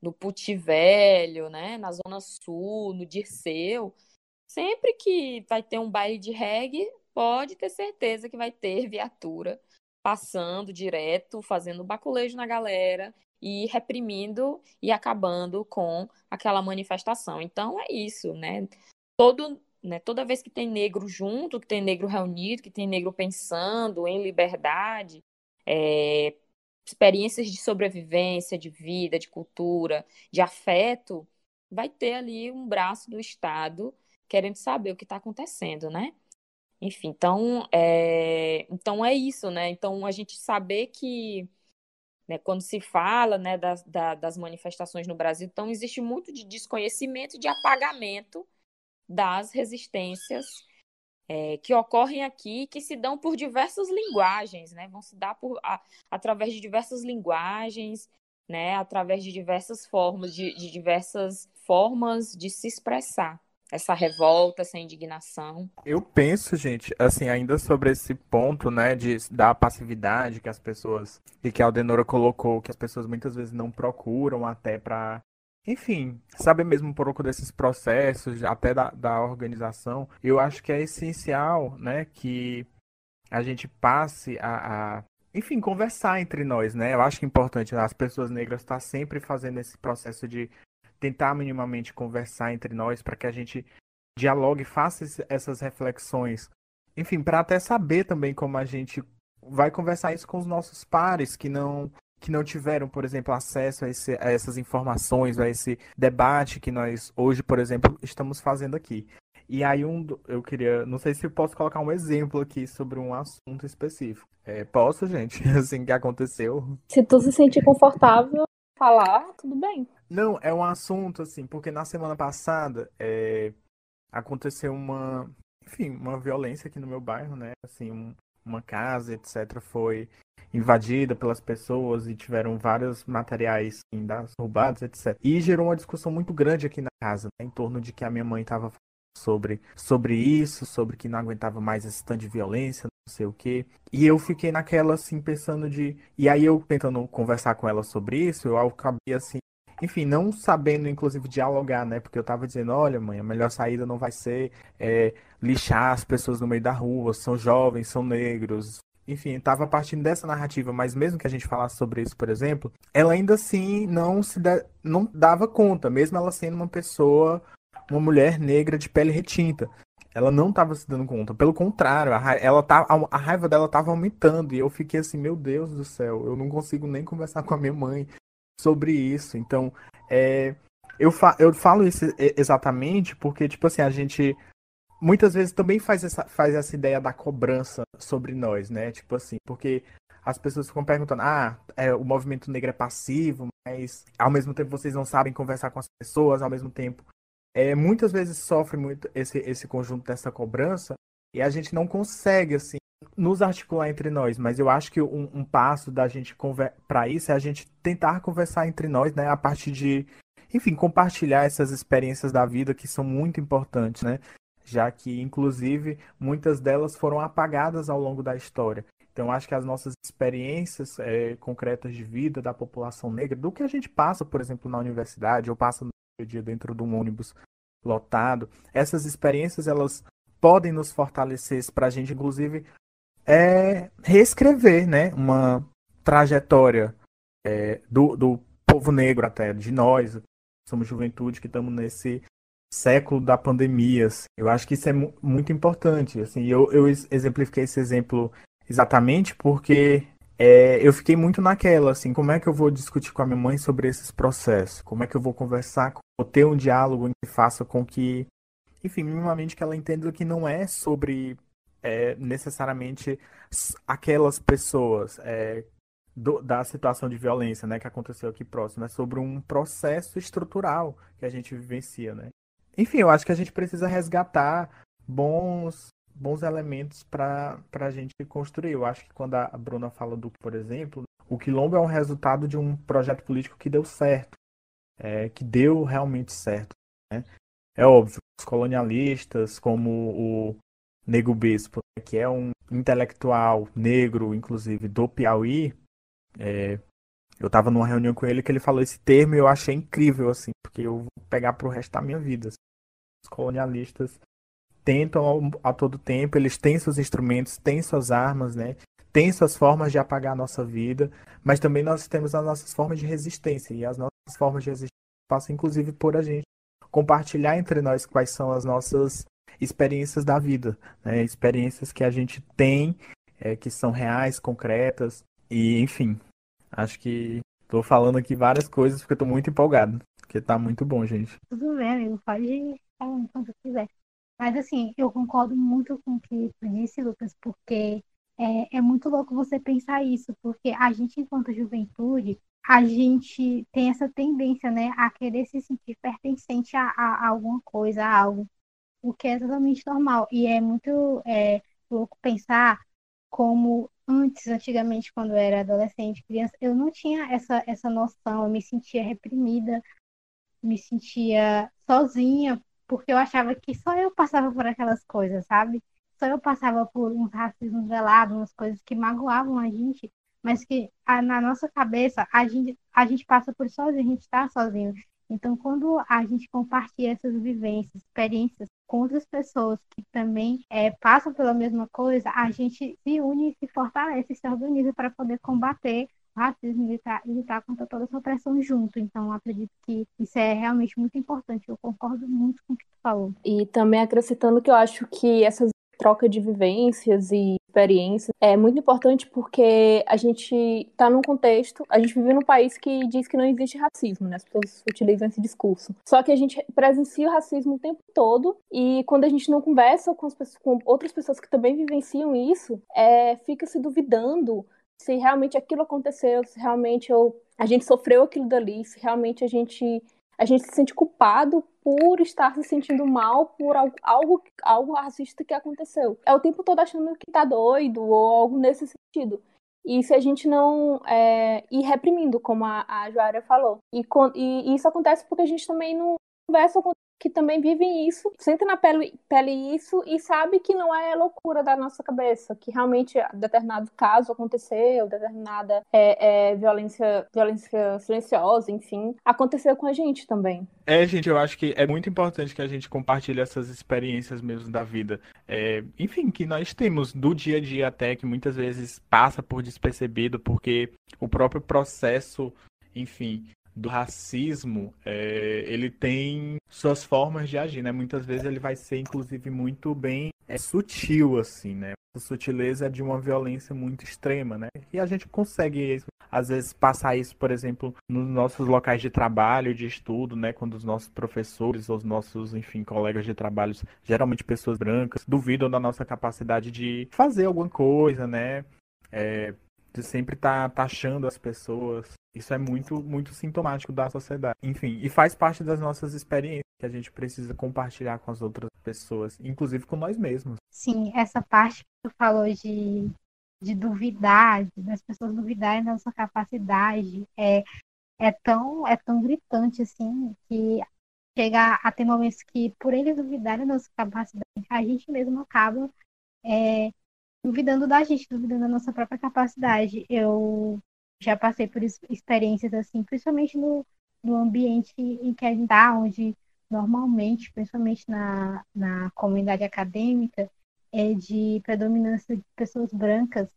no Puti Velho, né, na Zona Sul, no Dirceu. Sempre que vai ter um baile de reggae, pode ter certeza que vai ter viatura passando direto, fazendo baculejo na galera e reprimindo e acabando com aquela manifestação. Então é isso, né? Todo, né, toda vez que tem negro junto, que tem negro reunido, que tem negro pensando em liberdade, é, experiências de sobrevivência, de vida, de cultura, de afeto, vai ter ali um braço do Estado querendo saber o que está acontecendo, né? Enfim, então é, então é isso, né? Então a gente saber que né, quando se fala né, das, da, das manifestações no Brasil, então existe muito de desconhecimento e de apagamento das resistências é, que ocorrem aqui, que se dão por diversas linguagens, né? Vão se dar por, a, através de diversas linguagens, né? Através de diversas formas, de, de diversas formas de se expressar essa revolta, essa indignação. Eu penso, gente, assim, ainda sobre esse ponto, né, de, da passividade que as pessoas, e que a Aldenora colocou, que as pessoas muitas vezes não procuram até para enfim, saber mesmo um pouco desses processos, até da, da organização, eu acho que é essencial, né, que a gente passe a, a enfim, conversar entre nós, né? Eu acho que é importante as pessoas negras estar tá sempre fazendo esse processo de tentar minimamente conversar entre nós para que a gente dialogue, faça essas reflexões. Enfim, para até saber também como a gente vai conversar isso com os nossos pares que não que não tiveram, por exemplo, acesso a, esse, a, essas informações, a esse debate que nós hoje, por exemplo, estamos fazendo aqui. E aí um, eu queria, não sei se eu posso colocar um exemplo aqui sobre um assunto específico. É, posso, gente? Assim que aconteceu. Se tu se sentir confortável falar, tudo bem. Não, é um assunto assim, porque na semana passada é, aconteceu uma, enfim, uma violência aqui no meu bairro, né? Assim, um, uma casa, etc., foi invadida pelas pessoas e tiveram vários materiais roubados, etc. E gerou uma discussão muito grande aqui na casa, né, em torno de que a minha mãe estava sobre, sobre isso, sobre que não aguentava mais esse tanto de violência, não sei o quê. E eu fiquei naquela, assim, pensando de. E aí eu tentando conversar com ela sobre isso, eu acabei, assim, enfim, não sabendo, inclusive, dialogar, né? Porque eu tava dizendo, olha, mãe, a melhor saída não vai ser é, lixar as pessoas no meio da rua, são jovens, são negros. Enfim, estava partindo dessa narrativa, mas mesmo que a gente falasse sobre isso, por exemplo, ela ainda assim não se da... não dava conta, mesmo ela sendo uma pessoa, uma mulher negra de pele retinta. Ela não estava se dando conta. Pelo contrário, a, ra... ela tá... a raiva dela estava aumentando. E eu fiquei assim, meu Deus do céu, eu não consigo nem conversar com a minha mãe sobre isso. Então, é... eu, fa... eu falo isso exatamente porque, tipo assim, a gente muitas vezes também faz essa, faz essa ideia da cobrança sobre nós, né? Tipo assim, porque as pessoas ficam perguntando, ah, é, o movimento negro é passivo, mas ao mesmo tempo vocês não sabem conversar com as pessoas, ao mesmo tempo. É, muitas vezes sofre muito esse, esse conjunto dessa cobrança e a gente não consegue, assim, nos articular entre nós. Mas eu acho que um, um passo da gente para isso é a gente tentar conversar entre nós, né? A partir de, enfim, compartilhar essas experiências da vida que são muito importantes, né? já que, inclusive, muitas delas foram apagadas ao longo da história. Então, acho que as nossas experiências é, concretas de vida da população negra, do que a gente passa, por exemplo, na universidade, ou passa no dia dentro de um ônibus lotado, essas experiências elas podem nos fortalecer para a gente, inclusive, é, reescrever né, uma trajetória é, do, do povo negro até, de nós, somos juventude que estamos nesse século da pandemia. Assim. Eu acho que isso é muito importante. Assim, eu, eu exemplifiquei esse exemplo exatamente porque é, eu fiquei muito naquela, assim, como é que eu vou discutir com a minha mãe sobre esses processos? Como é que eu vou conversar, vou ter um diálogo que faça com que, enfim, minimamente que ela entenda que não é sobre é, necessariamente aquelas pessoas é, do, da situação de violência, né, que aconteceu aqui próximo, é sobre um processo estrutural que a gente vivencia, né? Enfim, eu acho que a gente precisa resgatar bons bons elementos para a gente construir. Eu acho que quando a Bruna fala do, por exemplo, o quilombo é um resultado de um projeto político que deu certo, é, que deu realmente certo. Né? É óbvio, os colonialistas, como o Nego Bispo, que é um intelectual negro, inclusive, do Piauí, é, eu estava numa reunião com ele que ele falou esse termo e eu achei incrível, assim, porque eu vou pegar pro resto da minha vida. Assim. Os colonialistas tentam a todo tempo, eles têm seus instrumentos, têm suas armas, né? Têm suas formas de apagar a nossa vida, mas também nós temos as nossas formas de resistência. E as nossas formas de resistência passam, inclusive, por a gente compartilhar entre nós quais são as nossas experiências da vida, né? Experiências que a gente tem, é, que são reais, concretas, e enfim, acho que tô falando aqui várias coisas porque tô muito empolgado, porque tá muito bom, gente. Tudo bem, amigo, pode falar quando quiser. Mas assim, eu concordo muito com o que tu disse, Lucas, porque é, é muito louco você pensar isso, porque a gente, enquanto juventude, a gente tem essa tendência, né, a querer se sentir pertencente a, a, a alguma coisa, a algo, o que é totalmente normal. E é muito é, louco pensar como antes, antigamente, quando eu era adolescente, criança, eu não tinha essa, essa noção, eu me sentia reprimida, me sentia sozinha porque eu achava que só eu passava por aquelas coisas, sabe? Só eu passava por uns racismos velados, umas coisas que magoavam a gente, mas que a, na nossa cabeça a gente, a gente passa por sozinho, a gente está sozinho. Então, quando a gente compartilha essas vivências, experiências com outras pessoas que também é, passam pela mesma coisa, a gente se une, se fortalece, se organiza para poder combater racismo e lutar, lutar contra toda essa opressão junto. Então, acredito que isso é realmente muito importante. Eu concordo muito com o que tu falou. E também acrescentando que eu acho que essas troca de vivências e experiências é muito importante porque a gente está num contexto, a gente vive num país que diz que não existe racismo, né? As pessoas utilizam esse discurso. Só que a gente presencia o racismo o tempo todo e quando a gente não conversa com, pessoas, com outras pessoas que também vivenciam isso, é, fica se duvidando se realmente aquilo aconteceu, se realmente eu, a gente sofreu aquilo dali, se realmente a gente a gente se sente culpado por estar se sentindo mal por algo, algo, algo racista que aconteceu. É o tempo todo achando que tá doido ou algo nesse sentido. E se a gente não é, ir reprimindo, como a, a Joária falou. E, e, e, isso acontece porque a gente também não conversa com que também vivem isso, sentem na pele, pele isso e sabe que não é loucura da nossa cabeça, que realmente determinado caso aconteceu, determinada é, é, violência, violência silenciosa, enfim, aconteceu com a gente também. É, gente, eu acho que é muito importante que a gente compartilhe essas experiências mesmo da vida. É, enfim, que nós temos do dia a dia até, que muitas vezes passa por despercebido, porque o próprio processo, enfim, do racismo, é, ele tem suas formas de agir, né? Muitas vezes ele vai ser, inclusive, muito bem é, sutil, assim, né? A sutileza é de uma violência muito extrema, né? E a gente consegue, às vezes, passar isso, por exemplo, nos nossos locais de trabalho, de estudo, né? Quando os nossos professores os nossos, enfim, colegas de trabalho, geralmente pessoas brancas, duvidam da nossa capacidade de fazer alguma coisa, né? É, de sempre estar tá taxando as pessoas. Isso é muito, muito sintomático da sociedade. Enfim, e faz parte das nossas experiências que a gente precisa compartilhar com as outras pessoas, inclusive com nós mesmos. Sim, essa parte que tu falou de, de duvidar, das pessoas duvidarem da nossa capacidade, é, é, tão, é tão gritante assim que chega a ter momentos que, por eles duvidarem da nossa capacidade, a gente mesmo acaba é, duvidando da gente, duvidando da nossa própria capacidade. Eu já passei por experiências assim, principalmente no, no ambiente em que a gente está, onde normalmente, principalmente na, na comunidade acadêmica, é de predominância de pessoas brancas.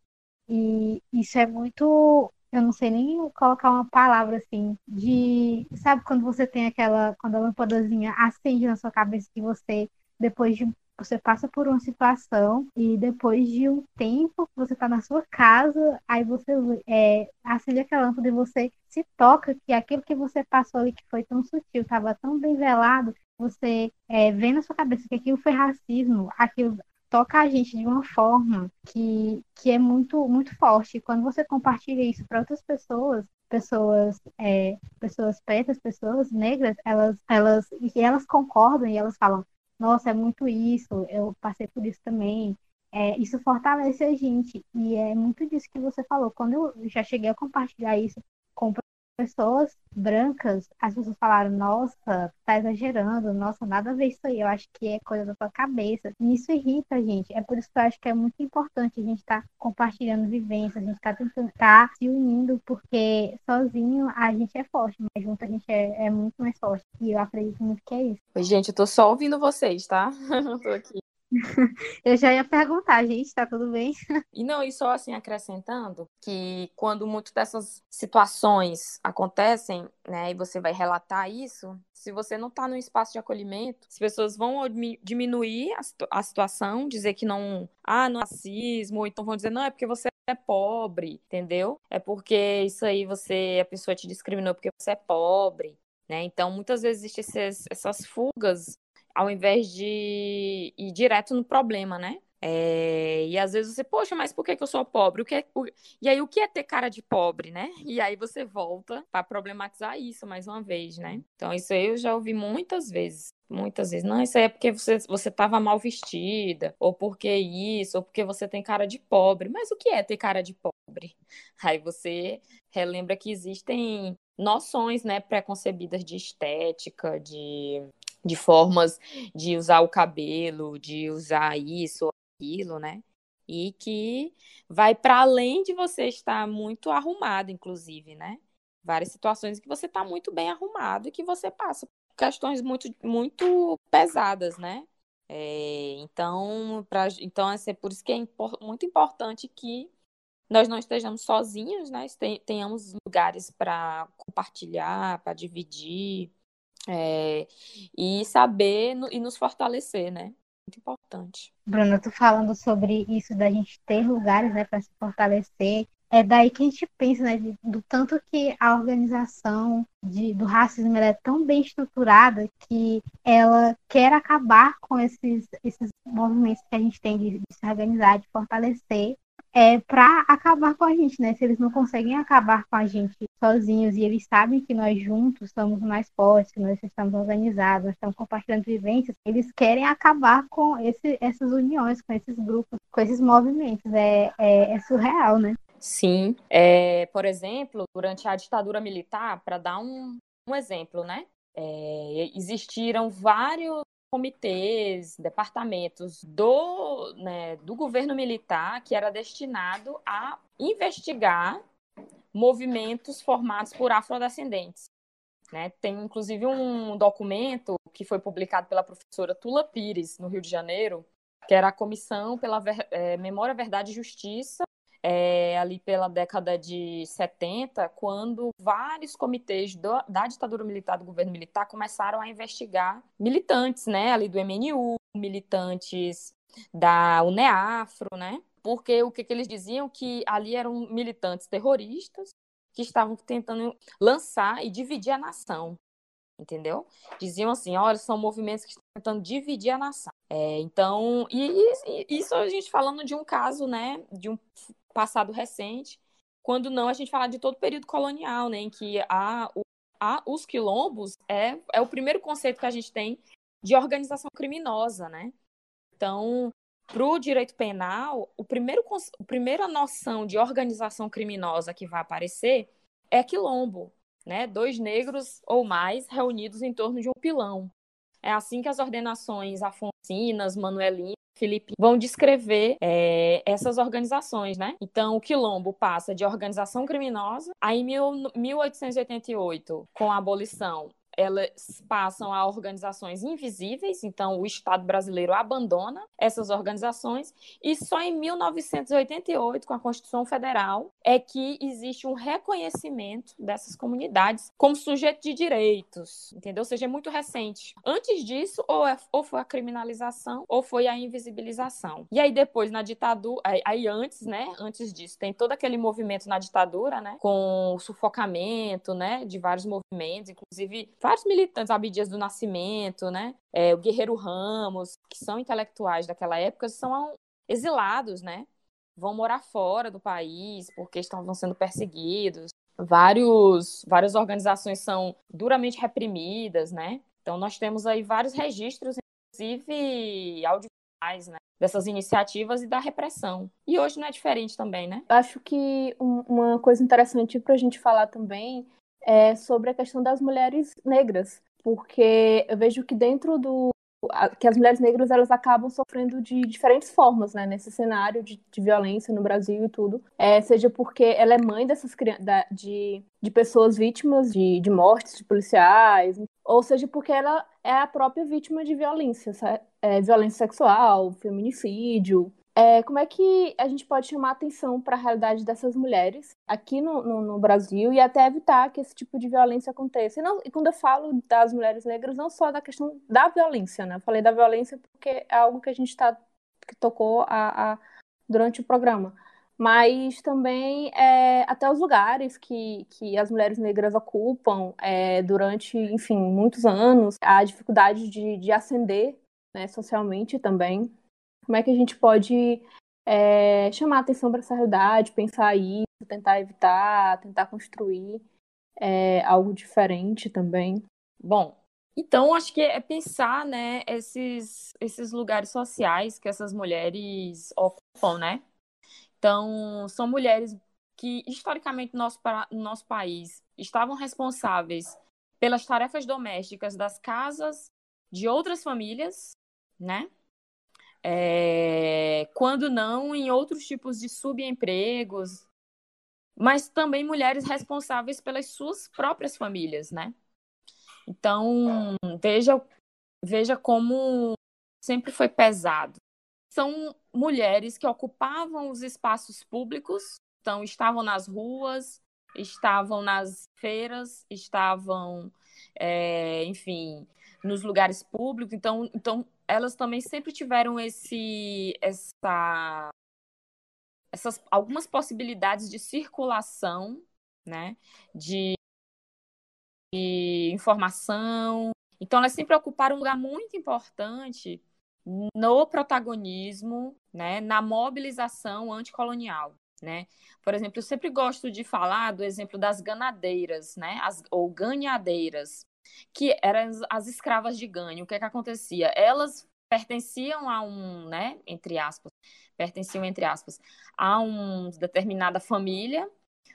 E isso é muito, eu não sei nem colocar uma palavra assim, de, sabe quando você tem aquela, quando a lâmpadazinha acende na sua cabeça que você, depois de você passa por uma situação e depois de um tempo você está na sua casa, aí você é, acende aquela lâmpada e você se toca que aquilo que você passou ali que foi tão sutil, estava tão bem velado, você é, vê na sua cabeça que aquilo foi racismo, aquilo toca a gente de uma forma que, que é muito muito forte. Quando você compartilha isso para outras pessoas, pessoas é, pessoas pretas, pessoas negras, elas elas e elas concordam e elas falam nossa, é muito isso, eu passei por isso também. É, isso fortalece a gente. E é muito disso que você falou. Quando eu já cheguei a compartilhar isso com pessoas brancas, as pessoas falaram, nossa, tá exagerando, nossa, nada a ver isso aí, eu acho que é coisa da sua cabeça. E isso irrita a gente. É por isso que eu acho que é muito importante a gente estar tá compartilhando vivências, a gente tá tentando tá se unindo, porque sozinho a gente é forte, mas junto a gente é, é muito mais forte. E eu acredito muito que é isso. Gente, eu tô só ouvindo vocês, tá? tô aqui. Eu já ia perguntar, gente, tá tudo bem? E não, e só assim acrescentando que quando muitas dessas situações acontecem, né, e você vai relatar isso, se você não tá num espaço de acolhimento, as pessoas vão diminuir a, a situação, dizer que não, ah, não é racismo, ou então vão dizer, não, é porque você é pobre, entendeu? É porque isso aí você, a pessoa te discriminou porque você é pobre, né? Então, muitas vezes existem essas fugas ao invés de ir direto no problema, né? É, e às vezes você, poxa, mas por que, que eu sou pobre? O que é, o... E aí, o que é ter cara de pobre, né? E aí você volta para problematizar isso mais uma vez, né? Então, isso aí eu já ouvi muitas vezes. Muitas vezes, não, isso aí é porque você, você tava mal vestida, ou porque isso, ou porque você tem cara de pobre. Mas o que é ter cara de pobre? Aí você relembra que existem noções, né, preconcebidas de estética, de de formas de usar o cabelo, de usar isso ou aquilo, né? E que vai para além de você estar muito arrumado, inclusive, né? Várias situações que você está muito bem arrumado e que você passa questões muito, muito pesadas, né? É, então, pra, então é por isso que é impor, muito importante que nós não estejamos sozinhos, né? Tenhamos lugares para compartilhar, para dividir, é, e saber no, e nos fortalecer, né? Muito importante. Bruna, tu falando sobre isso da gente ter lugares, né, para se fortalecer. É daí que a gente pensa, né, do tanto que a organização de, do racismo é tão bem estruturada que ela quer acabar com esses, esses movimentos que a gente tem de, de se organizar, de fortalecer é para acabar com a gente, né? Se eles não conseguem acabar com a gente sozinhos e eles sabem que nós juntos somos mais fortes, que nós estamos organizados, nós estamos compartilhando vivências, eles querem acabar com esse, essas uniões, com esses grupos, com esses movimentos. É, é, é surreal, né? Sim. É, por exemplo, durante a ditadura militar, para dar um, um exemplo, né? É, existiram vários comitês, departamentos do, né, do governo militar que era destinado a investigar movimentos formados por afrodescendentes. Né? Tem inclusive um documento que foi publicado pela professora Tula Pires, no Rio de Janeiro, que era a Comissão pela Ver é, Memória, Verdade e Justiça, é, ali pela década de 70, quando vários comitês do, da ditadura militar, do governo militar, começaram a investigar militantes, né, ali do MNU, militantes da UNEAFRO, né, porque o que, que eles diziam? Que ali eram militantes terroristas que estavam tentando lançar e dividir a nação, entendeu? Diziam assim, olha, são movimentos que estão tentando dividir a nação. É, então, e, e, isso a gente falando de um caso, né, de um passado recente, quando não a gente fala de todo o período colonial, né, em que o, a, os quilombos é, é o primeiro conceito que a gente tem de organização criminosa, né? Então, para o direito penal, o primeiro, a primeira noção de organização criminosa que vai aparecer é quilombo, né? Dois negros ou mais reunidos em torno de um pilão. É assim que as ordenações afoncinas, manuelinas, Felipe, vão descrever é, essas organizações, né? Então, o quilombo passa de organização criminosa, aí em 1888, com a abolição, elas passam a organizações invisíveis, então o Estado brasileiro abandona essas organizações, e só em 1988, com a Constituição Federal, é que existe um reconhecimento dessas comunidades como sujeito de direitos, entendeu? Ou seja, é muito recente. Antes disso, ou, é, ou foi a criminalização, ou foi a invisibilização. E aí depois, na ditadura, aí, antes, né, antes disso, tem todo aquele movimento na ditadura, né, com o sufocamento, né, de vários movimentos, inclusive vários militantes, Abdias do Nascimento, né? É, o Guerreiro Ramos, que são intelectuais daquela época, são exilados, né? Vão morar fora do país porque estão sendo perseguidos. Vários, várias organizações são duramente reprimidas, né? Então nós temos aí vários registros, inclusive audiovisuais, né? Dessas iniciativas e da repressão. E hoje não é diferente também, né? Acho que uma coisa interessante para a gente falar também é sobre a questão das mulheres negras, porque eu vejo que dentro do que as mulheres negras elas acabam sofrendo de diferentes formas, né, nesse cenário de, de violência no Brasil e tudo, é, seja porque ela é mãe dessas de, de pessoas vítimas de, de mortes de policiais, ou seja porque ela é a própria vítima de violência, é, violência sexual, feminicídio, é, como é que a gente pode chamar atenção para a realidade dessas mulheres aqui no, no, no, Brasil e até evitar que esse tipo de violência aconteça? E, não, e, quando eu falo das mulheres negras, não só da questão da violência, né? Eu falei da violência porque é algo que a gente tá, que tocou a, a, durante o programa. Mas também é, até os lugares que, que as mulheres negras ocupam é, durante, enfim, muitos anos, a dificuldade de, de ascender né, socialmente também. Como é que a gente pode é, chamar atenção para essa realidade, pensar isso, tentar evitar, tentar construir é, algo diferente também? Bom, então acho que é pensar, né, esses, esses lugares sociais que essas mulheres ocupam, né? Então, são mulheres que, historicamente, no nosso, no nosso país, estavam responsáveis pelas tarefas domésticas das casas de outras famílias, né? É, quando não em outros tipos de subempregos, mas também mulheres responsáveis pelas suas próprias famílias, né? Então, veja, veja como sempre foi pesado. São mulheres que ocupavam os espaços públicos, então estavam nas ruas, estavam nas feiras, estavam, é, enfim, nos lugares públicos. Então, então elas também sempre tiveram esse essa essas algumas possibilidades de circulação, né, de, de informação. Então elas sempre ocuparam um lugar muito importante no protagonismo, né, na mobilização anticolonial, né? Por exemplo, eu sempre gosto de falar do exemplo das ganadeiras, né, as, ou ganhadeiras, que eram as escravas de ganho. O que é que acontecia? Elas pertenciam a um, né, entre aspas, pertenciam entre aspas, a uma determinada família,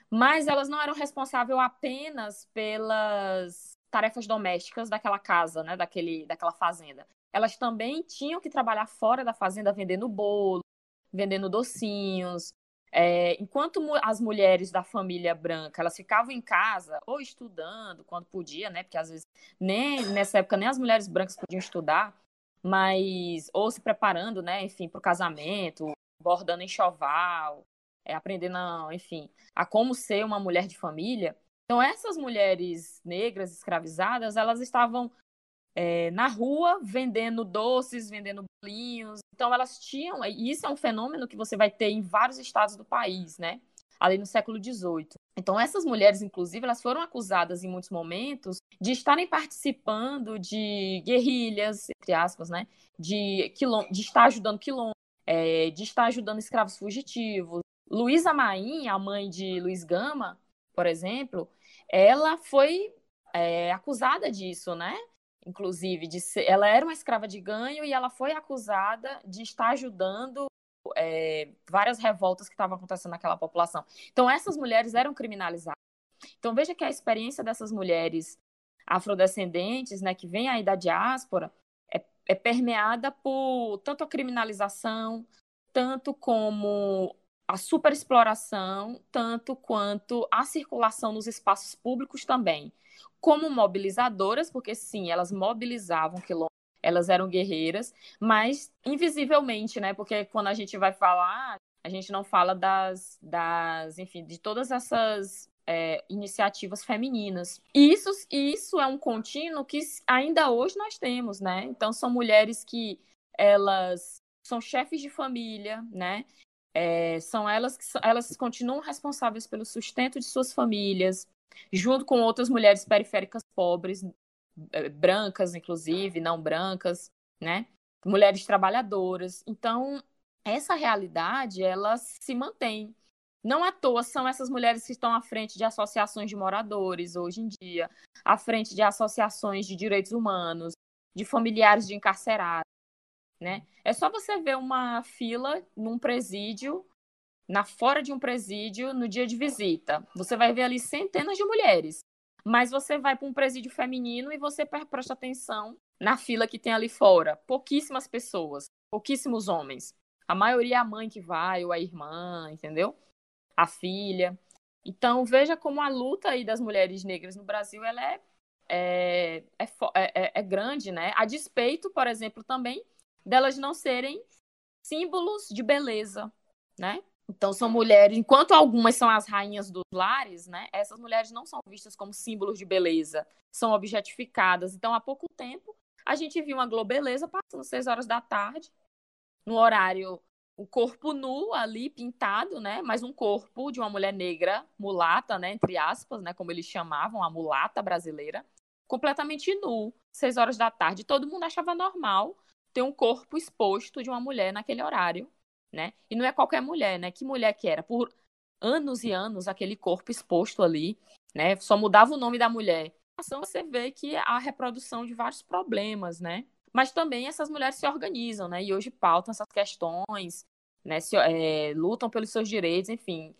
mas elas não eram responsáveis apenas pelas tarefas domésticas daquela casa, né, daquele, daquela fazenda. Elas também tinham que trabalhar fora da fazenda vendendo bolo, vendendo docinhos. É, enquanto as mulheres da família branca elas ficavam em casa ou estudando quando podia, né? Porque às vezes nem nessa época nem as mulheres brancas podiam estudar, mas ou se preparando, né? Enfim, para o casamento, bordando enxoval, é, aprendendo, enfim, a como ser uma mulher de família. Então essas mulheres negras escravizadas elas estavam é, na rua vendendo doces, vendendo bolinhos. Então elas tinham, e isso é um fenômeno que você vai ter em vários estados do país, né? Ali no século XVIII. Então essas mulheres, inclusive, elas foram acusadas em muitos momentos de estarem participando de guerrilhas, entre aspas, né? De, quilom de estar ajudando quilombo, é, de estar ajudando escravos fugitivos. Luísa Maim, a mãe de Luiz Gama, por exemplo, ela foi é, acusada disso, né? Inclusive, de ser, ela era uma escrava de ganho e ela foi acusada de estar ajudando é, várias revoltas que estavam acontecendo naquela população. Então, essas mulheres eram criminalizadas. Então, veja que a experiência dessas mulheres afrodescendentes, né, que vêm aí da diáspora, é, é permeada por tanto a criminalização, tanto como a superexploração, tanto quanto a circulação nos espaços públicos também como mobilizadoras, porque sim, elas mobilizavam quilombo, elas eram guerreiras, mas invisivelmente, né? Porque quando a gente vai falar, a gente não fala das, das enfim, de todas essas é, iniciativas femininas. E isso, isso é um contínuo que ainda hoje nós temos, né? Então são mulheres que elas são chefes de família, né? É, são elas que elas continuam responsáveis pelo sustento de suas famílias, junto com outras mulheres periféricas pobres, eh, brancas, inclusive, não brancas, né? Mulheres trabalhadoras. Então, essa realidade, ela se mantém. Não à toa são essas mulheres que estão à frente de associações de moradores hoje em dia, à frente de associações de direitos humanos, de familiares de encarcerados, né? É só você ver uma fila num presídio na fora de um presídio no dia de visita. Você vai ver ali centenas de mulheres. Mas você vai para um presídio feminino e você presta atenção na fila que tem ali fora. Pouquíssimas pessoas, pouquíssimos homens. A maioria é a mãe que vai, ou a irmã, entendeu? A filha. Então, veja como a luta aí das mulheres negras no Brasil ela é, é, é, é, é grande, né? A despeito, por exemplo, também delas não serem símbolos de beleza, né? Então, são mulheres, enquanto algumas são as rainhas dos lares, né? Essas mulheres não são vistas como símbolos de beleza, são objetificadas. Então, há pouco tempo, a gente viu uma Globeleza passando seis horas da tarde, no horário, o corpo nu ali, pintado, né? Mas um corpo de uma mulher negra, mulata, né? Entre aspas, né? Como eles chamavam, a mulata brasileira, completamente nu, seis horas da tarde. Todo mundo achava normal ter um corpo exposto de uma mulher naquele horário né? E não é qualquer mulher, né? Que mulher que era? Por anos e anos, aquele corpo exposto ali, né? Só mudava o nome da mulher. Então você vê que há reprodução de vários problemas, né? Mas também essas mulheres se organizam, né? E hoje pautam essas questões, né? Se, é, lutam pelos seus direitos, enfim.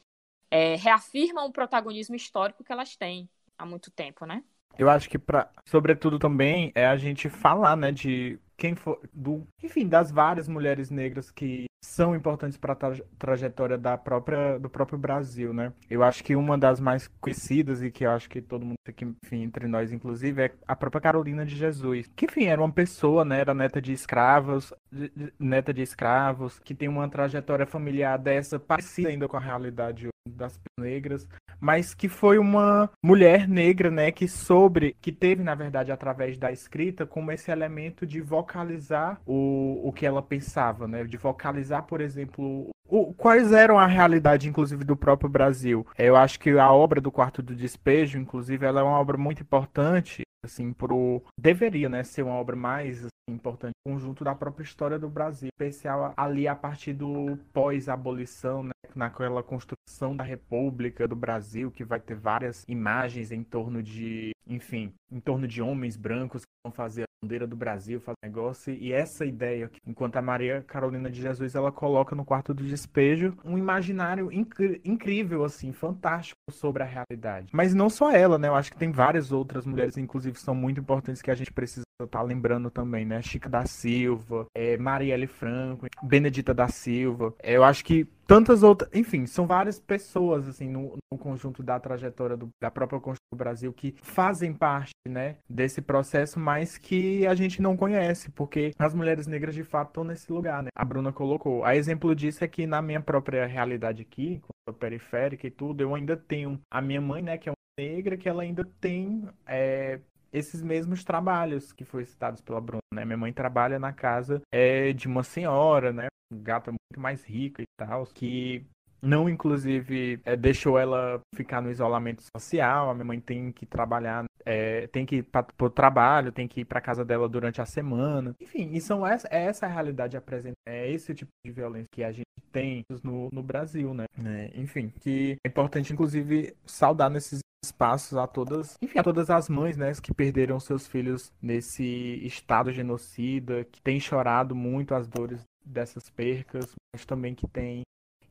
É, reafirmam o protagonismo histórico que elas têm há muito tempo, né? Eu acho que, pra, sobretudo, também é a gente falar, né, de quem for, do, enfim, das várias mulheres negras que são importantes para a tra trajetória da própria, do próprio Brasil, né? Eu acho que uma das mais conhecidas e que eu acho que todo mundo aqui, enfim, entre nós inclusive, é a própria Carolina de Jesus, que, enfim, era uma pessoa, né? Era neta de escravos, de, de, neta de escravos, que tem uma trajetória familiar dessa parecida ainda com a realidade das negras, mas que foi uma mulher negra, né, que sobre, que teve na verdade através da escrita como esse elemento de vocalizar o, o que ela pensava, né, de vocalizar, por exemplo, o, quais eram a realidade, inclusive, do próprio Brasil. Eu acho que a obra do Quarto do Despejo, inclusive, ela é uma obra muito importante assim, pro deveria, né, ser uma obra mais assim, importante, conjunto da própria história do Brasil, especial ali a partir do pós-abolição, né, naquela construção da República do Brasil, que vai ter várias imagens em torno de enfim, em torno de homens brancos que vão fazer a bandeira do Brasil, fazer negócio. E essa ideia, enquanto a Maria Carolina de Jesus ela coloca no quarto do despejo um imaginário incrível, assim, fantástico sobre a realidade. Mas não só ela, né? Eu acho que tem várias outras mulheres, inclusive, são muito importantes que a gente precisa estar lembrando também, né? Chica da Silva, é, Marielle Franco, Benedita da Silva. É, eu acho que tantas outras, enfim, são várias pessoas assim no, no conjunto da trajetória do, da própria Constituição do Brasil que fazem parte, né, desse processo, mas que a gente não conhece, porque as mulheres negras de fato estão nesse lugar, né? A Bruna colocou. A exemplo disso é que na minha própria realidade aqui, periférica e tudo, eu ainda tenho a minha mãe, né, que é uma negra, que ela ainda tem é, esses mesmos trabalhos que foram citados pela Bruna, né? Minha mãe trabalha na casa é, de uma senhora, né? Gata muito mais rica e tal, que não, inclusive, é, deixou ela ficar no isolamento social. A minha mãe tem que trabalhar, é, tem que ir para o trabalho, tem que ir para casa dela durante a semana. Enfim, e são essa, é essa a realidade apresentada. É esse tipo de violência que a gente tem no, no Brasil, né? É, enfim, que é importante, inclusive, saudar nesses espaços a todas, enfim, a todas as mães, né, que perderam seus filhos nesse estado genocida, que têm chorado muito as dores dessas percas, mas também que têm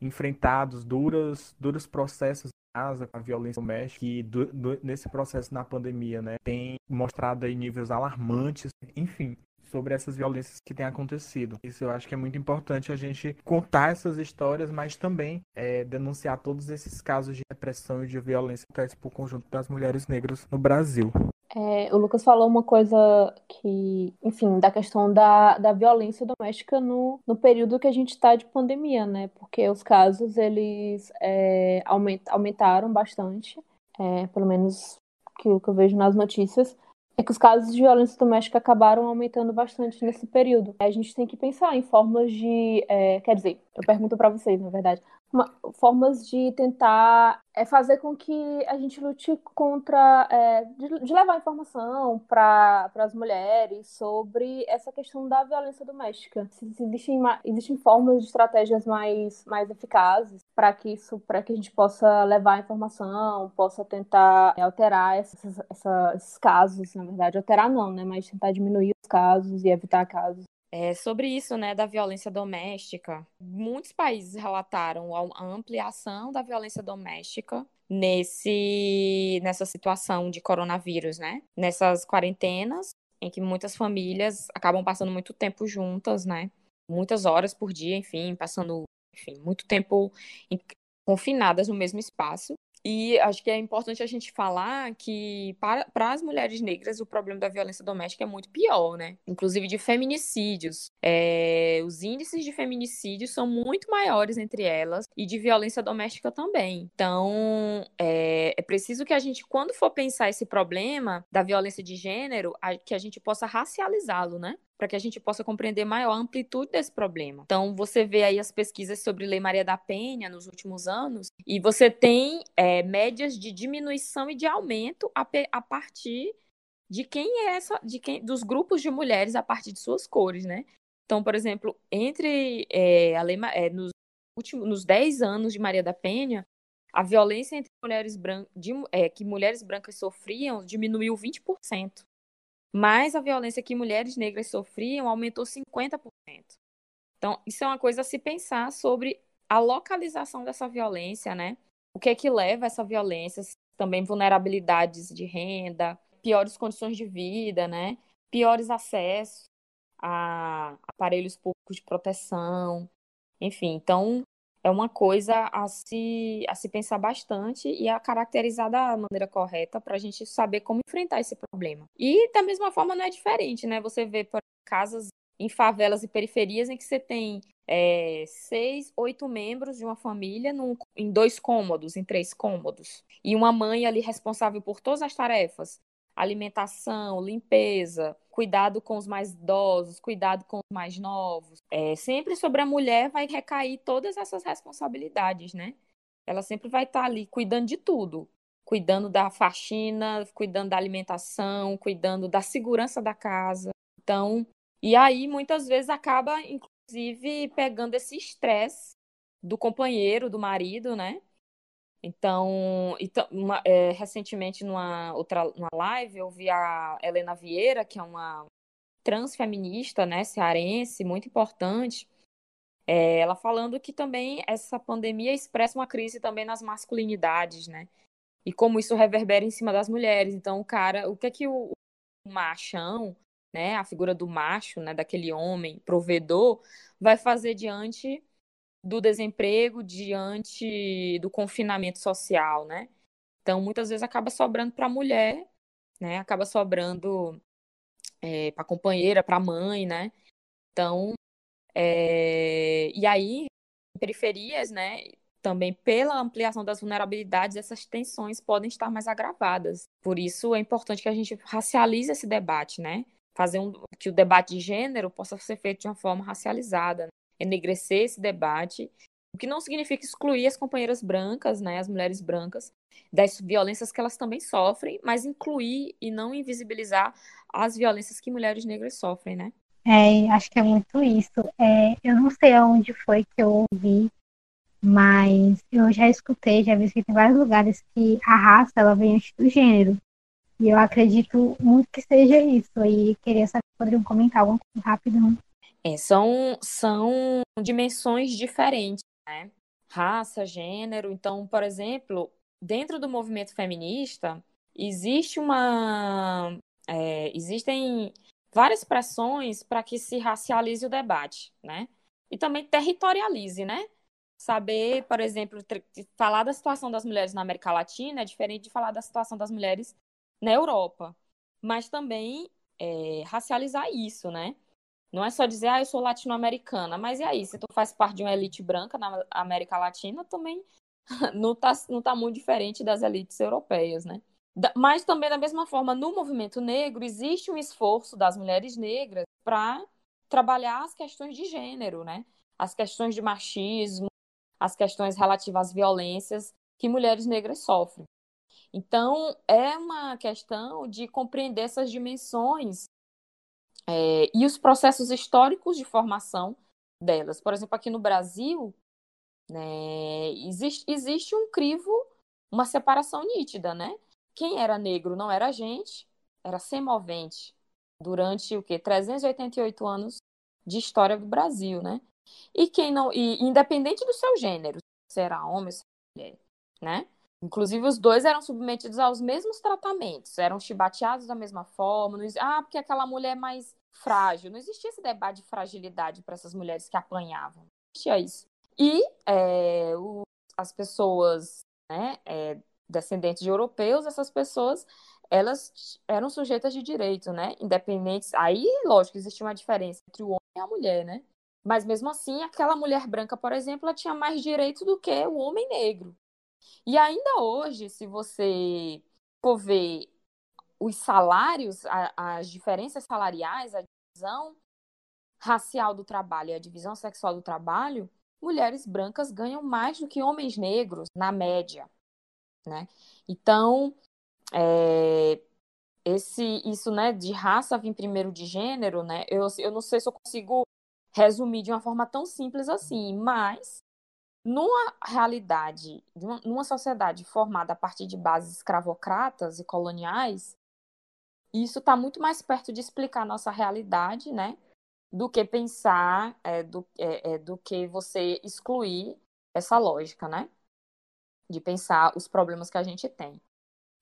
enfrentado duros, duros processos em casa com a violência doméstica e do, do, nesse processo na pandemia, né, tem mostrado aí níveis alarmantes, enfim, sobre essas violências que têm acontecido. Isso eu acho que é muito importante a gente contar essas histórias, mas também é, denunciar todos esses casos de repressão e de violência que acontecem por conjunto das mulheres negras no Brasil. É, o Lucas falou uma coisa que, enfim, da questão da, da violência doméstica no, no período que a gente está de pandemia, né? Porque os casos, eles é, aument, aumentaram bastante, é, pelo menos que que eu vejo nas notícias é que os casos de violência doméstica acabaram aumentando bastante nesse período. A gente tem que pensar em formas de. É, quer dizer, eu pergunto para vocês, na verdade, uma, formas de tentar é, fazer com que a gente lute contra. É, de, de, levar informação para as mulheres sobre essa questão da violência doméstica. Se, se existem, existem formas de estratégias mais, mais eficazes para que isso, para que a gente possa levar a informação, possa tentar é, alterar esses, esses casos, na verdade, alterar não, né? Mas tentar diminuir os casos e evitar casos é, sobre isso, né, da violência doméstica, muitos países relataram a ampliação da violência doméstica nesse nessa situação de coronavírus, né? Nessas quarentenas em que muitas famílias acabam passando muito tempo juntas, né? Muitas horas por dia, enfim, passando, enfim, muito tempo confinadas no mesmo espaço. E acho que é importante a gente falar que, para, para as mulheres negras, o problema da violência doméstica é muito pior, né? Inclusive de feminicídios. É, os índices de feminicídios são muito maiores entre elas e de violência doméstica também. Então, é, é preciso que a gente, quando for pensar esse problema da violência de gênero, a, que a gente possa racializá-lo, né? Para que a gente possa compreender maior a amplitude desse problema. Então, você vê aí as pesquisas sobre Lei Maria da Penha nos últimos anos, e você tem é, médias de diminuição e de aumento a, a partir de quem é essa, de quem, dos grupos de mulheres a partir de suas cores, né? Então, por exemplo, entre é, a lei, é, nos últimos nos 10 anos de Maria da Penha, a violência entre mulheres brancas, é, que mulheres brancas sofriam diminuiu 20% mas a violência que mulheres negras sofriam aumentou 50%. Então, isso é uma coisa a se pensar sobre a localização dessa violência, né? O que é que leva a essa violência? Também vulnerabilidades de renda, piores condições de vida, né? Piores acessos a aparelhos públicos de proteção, enfim. Então, é uma coisa a se, a se pensar bastante e a caracterizar da maneira correta para a gente saber como enfrentar esse problema. E da mesma forma não é diferente, né? Você vê por casas em favelas e periferias em que você tem é, seis, oito membros de uma família num, em dois cômodos, em três cômodos. E uma mãe ali responsável por todas as tarefas alimentação, limpeza, cuidado com os mais idosos, cuidado com os mais novos. É, sempre sobre a mulher vai recair todas essas responsabilidades, né? Ela sempre vai estar ali cuidando de tudo. Cuidando da faxina, cuidando da alimentação, cuidando da segurança da casa. Então, e aí muitas vezes acaba, inclusive, pegando esse estresse do companheiro, do marido, né? Então, então uma, é, recentemente numa outra numa live eu vi a Helena Vieira, que é uma transfeminista, né, cearense, muito importante, é, ela falando que também essa pandemia expressa uma crise também nas masculinidades, né? E como isso reverbera em cima das mulheres. Então, o cara, o que é que o, o machão, né, a figura do macho, né, daquele homem provedor, vai fazer diante do desemprego, diante do confinamento social, né? Então, muitas vezes acaba sobrando para a mulher, né? Acaba sobrando é, para a companheira, para a mãe, né? Então, é... e aí, em periferias, né? Também pela ampliação das vulnerabilidades, essas tensões podem estar mais agravadas. Por isso, é importante que a gente racialize esse debate, né? Fazer um, que o debate de gênero possa ser feito de uma forma racializada, né? Enegrecer esse debate, o que não significa excluir as companheiras brancas, né, as mulheres brancas, das violências que elas também sofrem, mas incluir e não invisibilizar as violências que mulheres negras sofrem, né? É, acho que é muito isso. É, eu não sei aonde foi que eu ouvi, mas eu já escutei, já vi que tem vários lugares que a raça ela vem antes do gênero. E eu acredito muito que seja isso. E queria saber se poderiam comentar alguma coisa rápido. É, são, são dimensões diferentes, né? Raça, gênero. Então, por exemplo, dentro do movimento feminista, existe uma. É, existem várias pressões para que se racialize o debate, né? E também territorialize, né? Saber, por exemplo, falar da situação das mulheres na América Latina é diferente de falar da situação das mulheres na Europa. Mas também é, racializar isso, né? Não é só dizer, ah, eu sou latino-americana, mas e aí, se tu faz parte de uma elite branca na América Latina, também não tá, não tá muito diferente das elites europeias, né? Mas também, da mesma forma, no movimento negro, existe um esforço das mulheres negras para trabalhar as questões de gênero, né? As questões de machismo, as questões relativas às violências que mulheres negras sofrem. Então, é uma questão de compreender essas dimensões é, e os processos históricos de formação delas. Por exemplo, aqui no Brasil, né, existe, existe um crivo, uma separação nítida, né? Quem era negro não era gente, era semovente durante o quê? 388 anos de história do Brasil, né? E quem não, e independente do seu gênero, se era homem se era mulher, né? Inclusive, os dois eram submetidos aos mesmos tratamentos, eram chibateados da mesma forma. Não, ah, porque aquela mulher é mais frágil. Não existia esse debate de fragilidade para essas mulheres que apanhavam. Não existia isso. E é, o, as pessoas né, é, descendentes de europeus, essas pessoas elas eram sujeitas de direito, né? Independentes. Aí, lógico, existia uma diferença entre o homem e a mulher, né? Mas mesmo assim, aquela mulher branca, por exemplo, ela tinha mais direitos do que o homem negro. E ainda hoje, se você for ver os salários, a, as diferenças salariais, a divisão racial do trabalho e a divisão sexual do trabalho, mulheres brancas ganham mais do que homens negros, na média. Né? Então, é, esse, isso né, de raça vir primeiro de gênero, né, eu, eu não sei se eu consigo resumir de uma forma tão simples assim, mas numa realidade, numa sociedade formada a partir de bases escravocratas e coloniais, isso está muito mais perto de explicar a nossa realidade, né? Do que pensar, é, do, é, é, do que você excluir essa lógica, né? De pensar os problemas que a gente tem.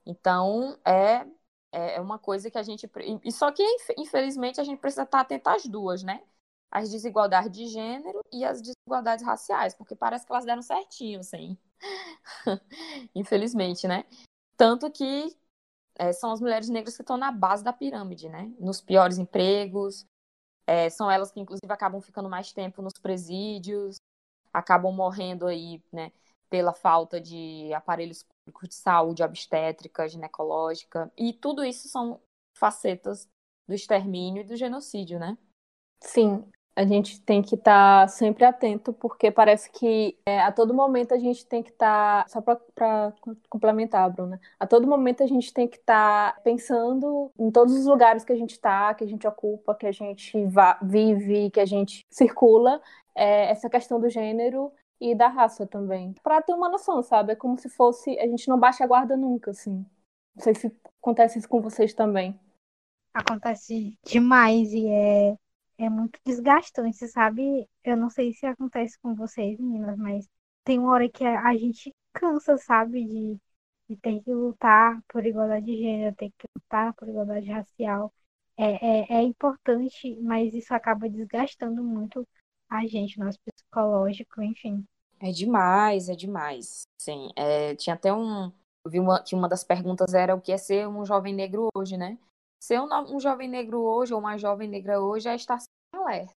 Então, é, é, é uma coisa que a gente. E só que, infelizmente, a gente precisa estar atento às duas, né? As desigualdades de gênero e as desigualdades raciais, porque parece que elas deram certinho, assim. infelizmente, né? Tanto que é, são as mulheres negras que estão na base da pirâmide, né? Nos piores empregos. É, são elas que, inclusive, acabam ficando mais tempo nos presídios, acabam morrendo aí, né? Pela falta de aparelhos públicos de saúde, obstétrica, ginecológica. E tudo isso são facetas do extermínio e do genocídio, né? Sim, a gente tem que estar tá sempre atento, porque parece que é, a todo momento a gente tem que estar. Tá, só para complementar, Bruna, a todo momento a gente tem que estar tá pensando em todos os lugares que a gente está, que a gente ocupa, que a gente vive, que a gente circula, é, essa questão do gênero e da raça também. Pra ter uma noção, sabe? É como se fosse. A gente não baixa a guarda nunca, assim. Não sei se acontece isso com vocês também. Acontece demais e é, é muito desgastante, sabe? Eu não sei se acontece com vocês, meninas, mas tem uma hora que a, gente cansa, sabe? De, de ter que lutar por igualdade de gênero, ter que lutar por igualdade racial. É, é, é importante, mas isso acaba desgastando muito a gente, nosso psicológico, enfim. É demais, é demais. Sim, é, tinha até um. Eu vi uma, que uma das perguntas era o que é ser um jovem negro hoje, né? Ser um, um jovem negro hoje ou uma jovem negra hoje é estar sempre em alerta,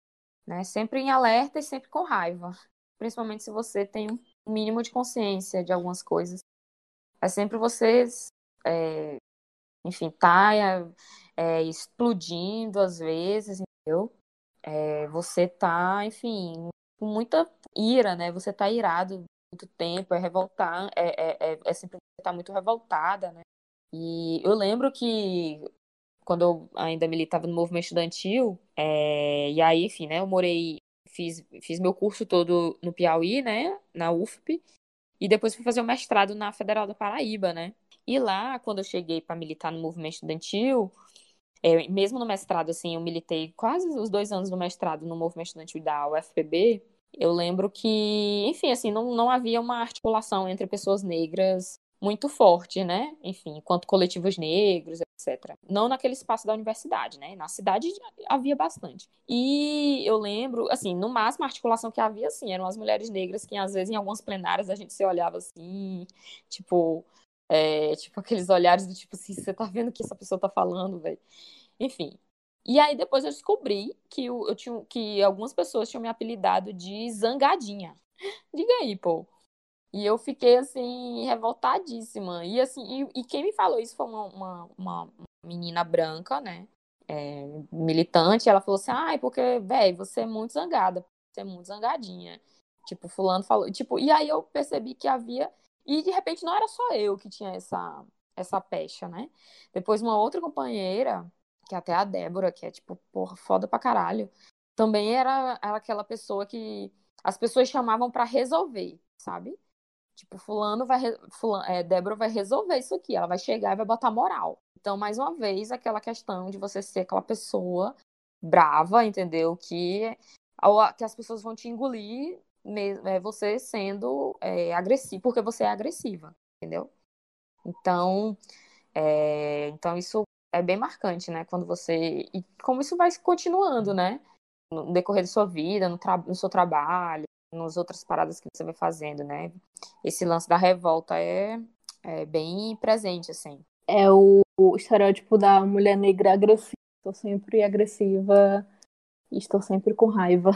né? Sempre em alerta e sempre com raiva. Principalmente se você tem um mínimo de consciência de algumas coisas. É sempre você, é, enfim, tá é, explodindo às vezes, entendeu? É, você tá, enfim, com muita ira, né? Você tá irado muito tempo, é revoltar, é, é, é, é sempre tá muito revoltada, né? E eu lembro que quando eu ainda militava no movimento estudantil, é, e aí, enfim, né, eu morei, fiz, fiz meu curso todo no Piauí, né, na UFP, e depois fui fazer o mestrado na Federal da Paraíba, né? E lá, quando eu cheguei para militar no movimento estudantil, é, mesmo no mestrado, assim, eu militei quase os dois anos no mestrado no movimento estudantil da UFPB. Eu lembro que, enfim, assim, não, não havia uma articulação entre pessoas negras muito forte, né? Enfim, enquanto coletivos negros, etc. Não naquele espaço da universidade, né? Na cidade havia bastante. E eu lembro, assim, no máximo a articulação que havia, assim, eram as mulheres negras que às vezes em algumas plenárias a gente se olhava assim, tipo, é, tipo, aqueles olhares do tipo assim, você tá vendo o que essa pessoa tá falando, velho? Enfim. E aí depois eu descobri que eu, eu tinha, que algumas pessoas tinham me apelidado de zangadinha. Diga aí, pô. E eu fiquei assim, revoltadíssima. E assim, e, e quem me falou isso foi uma, uma, uma menina branca, né? É, militante, ela falou assim, ai, porque, velho, você é muito zangada, você é muito zangadinha. Tipo, fulano falou, tipo, e aí eu percebi que havia e de repente não era só eu que tinha essa, essa pecha, né? Depois uma outra companheira, que é até a Débora, que é tipo, porra, foda pra caralho, também era, era aquela pessoa que as pessoas chamavam para resolver, sabe? Tipo, fulano vai, fulano, é, Débora vai resolver isso aqui, ela vai chegar e vai botar moral. Então, mais uma vez, aquela questão de você ser aquela pessoa brava, entendeu? Que, que as pessoas vão te engolir é você sendo é, agressivo, porque você é agressiva, entendeu? Então, é, então isso é bem marcante, né? Quando você. E como isso vai continuando, né? No decorrer da sua vida, no, no seu trabalho, nas outras paradas que você vai fazendo, né? Esse lance da revolta é, é bem presente, assim. É o, o estereótipo da mulher negra agressiva. Estou sempre agressiva e estou sempre com raiva.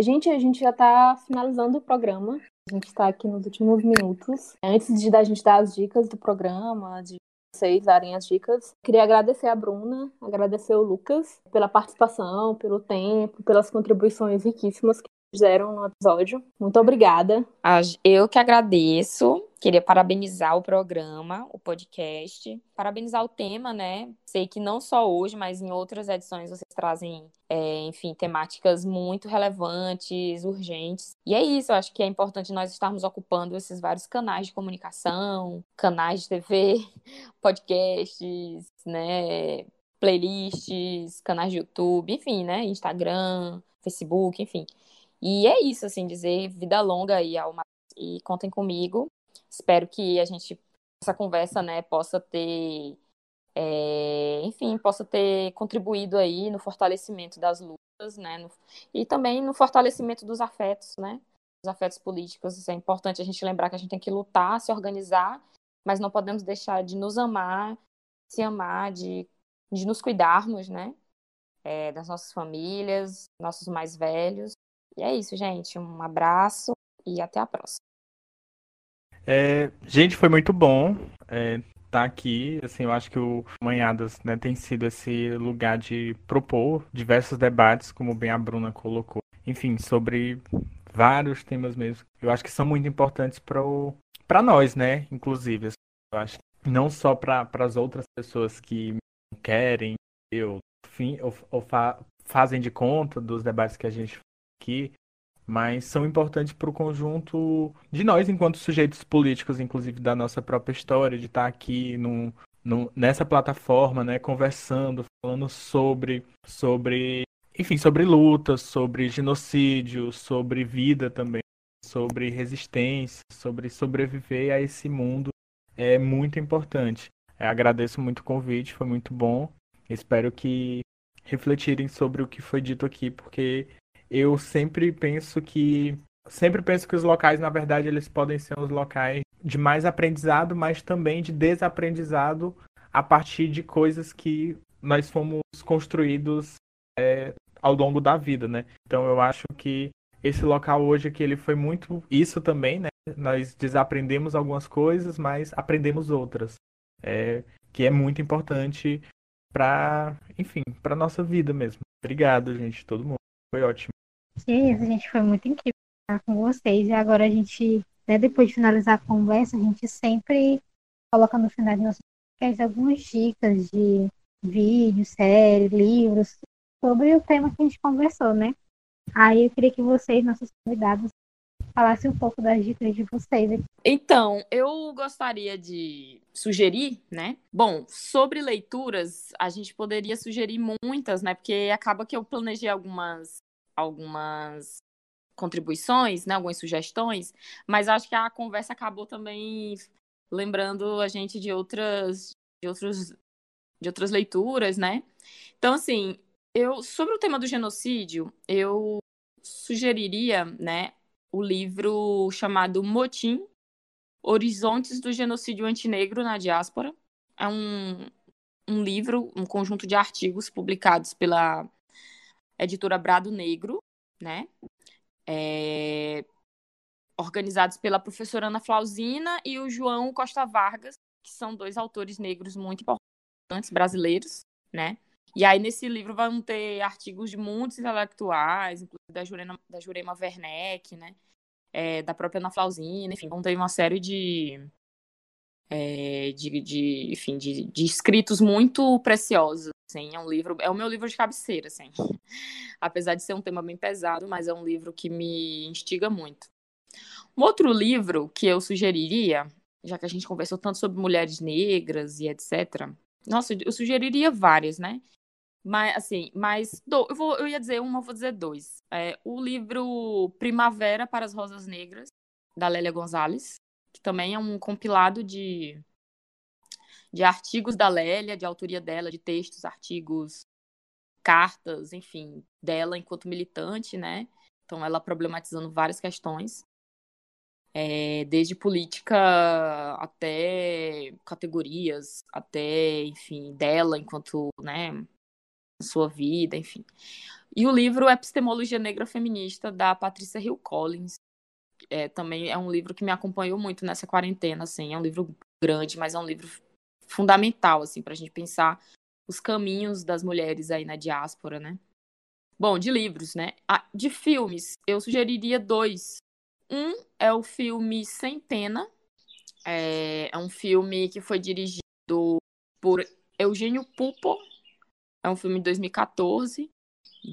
Gente, a gente já está finalizando o programa. A gente está aqui nos últimos minutos. Antes de a gente dar as dicas do programa, de vocês darem as dicas, queria agradecer a Bruna, agradecer o Lucas pela participação, pelo tempo, pelas contribuições riquíssimas que fizeram no episódio. Muito obrigada. Eu que agradeço. Queria parabenizar o programa, o podcast, parabenizar o tema, né? Sei que não só hoje, mas em outras edições vocês trazem, é, enfim, temáticas muito relevantes, urgentes. E é isso, eu acho que é importante nós estarmos ocupando esses vários canais de comunicação, canais de TV, podcasts, né? Playlists, canais de YouTube, enfim, né? Instagram, Facebook, enfim. E é isso, assim, dizer vida longa aí ao e contem comigo. Espero que a gente, essa conversa, né, possa ter, é, enfim, possa ter contribuído aí no fortalecimento das lutas, né, no, e também no fortalecimento dos afetos, né, dos afetos políticos. É importante a gente lembrar que a gente tem que lutar, se organizar, mas não podemos deixar de nos amar, se amar, de, de nos cuidarmos, né, é, das nossas famílias, nossos mais velhos, e é isso, gente. Um abraço e até a próxima. É, gente, foi muito bom é, tá aqui. Assim, eu acho que o Manhadas né, tem sido esse lugar de propor diversos debates, como bem a Bruna colocou. Enfim, sobre vários temas mesmo. Eu acho que são muito importantes para nós, né? Inclusive, eu acho que não só para as outras pessoas que querem, eu, fim, ou, ou fa fazem de conta dos debates que a gente aqui, mas são importantes para o conjunto de nós, enquanto sujeitos políticos, inclusive da nossa própria história, de estar aqui num, num, nessa plataforma, né, conversando, falando sobre, sobre, enfim, sobre lutas, sobre genocídio, sobre vida também, sobre resistência, sobre sobreviver a esse mundo é muito importante. Eu agradeço muito o convite, foi muito bom. Espero que refletirem sobre o que foi dito aqui, porque eu sempre penso que sempre penso que os locais, na verdade, eles podem ser os locais de mais aprendizado, mas também de desaprendizado a partir de coisas que nós fomos construídos é, ao longo da vida, né? Então eu acho que esse local hoje que ele foi muito isso também, né? Nós desaprendemos algumas coisas, mas aprendemos outras, é, que é muito importante para, enfim, para nossa vida mesmo. Obrigado, gente, todo mundo. Foi ótimo. Sim, a gente foi muito incrível estar com vocês. E agora a gente, né, depois de finalizar a conversa, a gente sempre coloca no final de nossos podcasts algumas dicas de vídeos, séries, livros, sobre o tema que a gente conversou, né? Aí eu queria que vocês, nossos convidados, falassem um pouco das dicas de vocês. Então, eu gostaria de sugerir, né? Bom, sobre leituras, a gente poderia sugerir muitas, né? Porque acaba que eu planejei algumas algumas contribuições, né, algumas sugestões, mas acho que a conversa acabou também lembrando a gente de outras de outros de outras leituras, né? Então assim, eu sobre o tema do genocídio, eu sugeriria, né, o livro chamado Motim Horizontes do Genocídio Antinegro na Diáspora. É um, um livro, um conjunto de artigos publicados pela editora Brado Negro, né? É, organizados pela professora Ana Flausina e o João Costa Vargas, que são dois autores negros muito importantes brasileiros, né? E aí nesse livro vão ter artigos de muitos intelectuais, inclusive da Jurema, da Jurema Werneck, né? É, da própria Ana Flausina, enfim, vão ter uma série de, é, de, de, enfim, de, de escritos muito preciosos assim, é um livro, é o meu livro de cabeceira, assim. Apesar de ser um tema bem pesado, mas é um livro que me instiga muito. Um outro livro que eu sugeriria, já que a gente conversou tanto sobre mulheres negras e etc. Nossa, eu sugeriria várias, né? Mas, assim, mas do, eu, vou, eu ia dizer uma, vou dizer dois. É, o livro Primavera para as Rosas Negras, da Lélia Gonzalez, que também é um compilado de de artigos da Lélia, de autoria dela, de textos, artigos, cartas, enfim, dela enquanto militante, né? Então, ela problematizando várias questões, é, desde política até categorias, até, enfim, dela enquanto, né, sua vida, enfim. E o livro Epistemologia Negra Feminista, da Patrícia Hill Collins, é, também é um livro que me acompanhou muito nessa quarentena, assim, é um livro grande, mas é um livro fundamental, assim, para a gente pensar os caminhos das mulheres aí na diáspora, né? Bom, de livros, né? Ah, de filmes, eu sugeriria dois. Um é o filme Sem Pena. É, é um filme que foi dirigido por Eugênio Pupo. É um filme de 2014.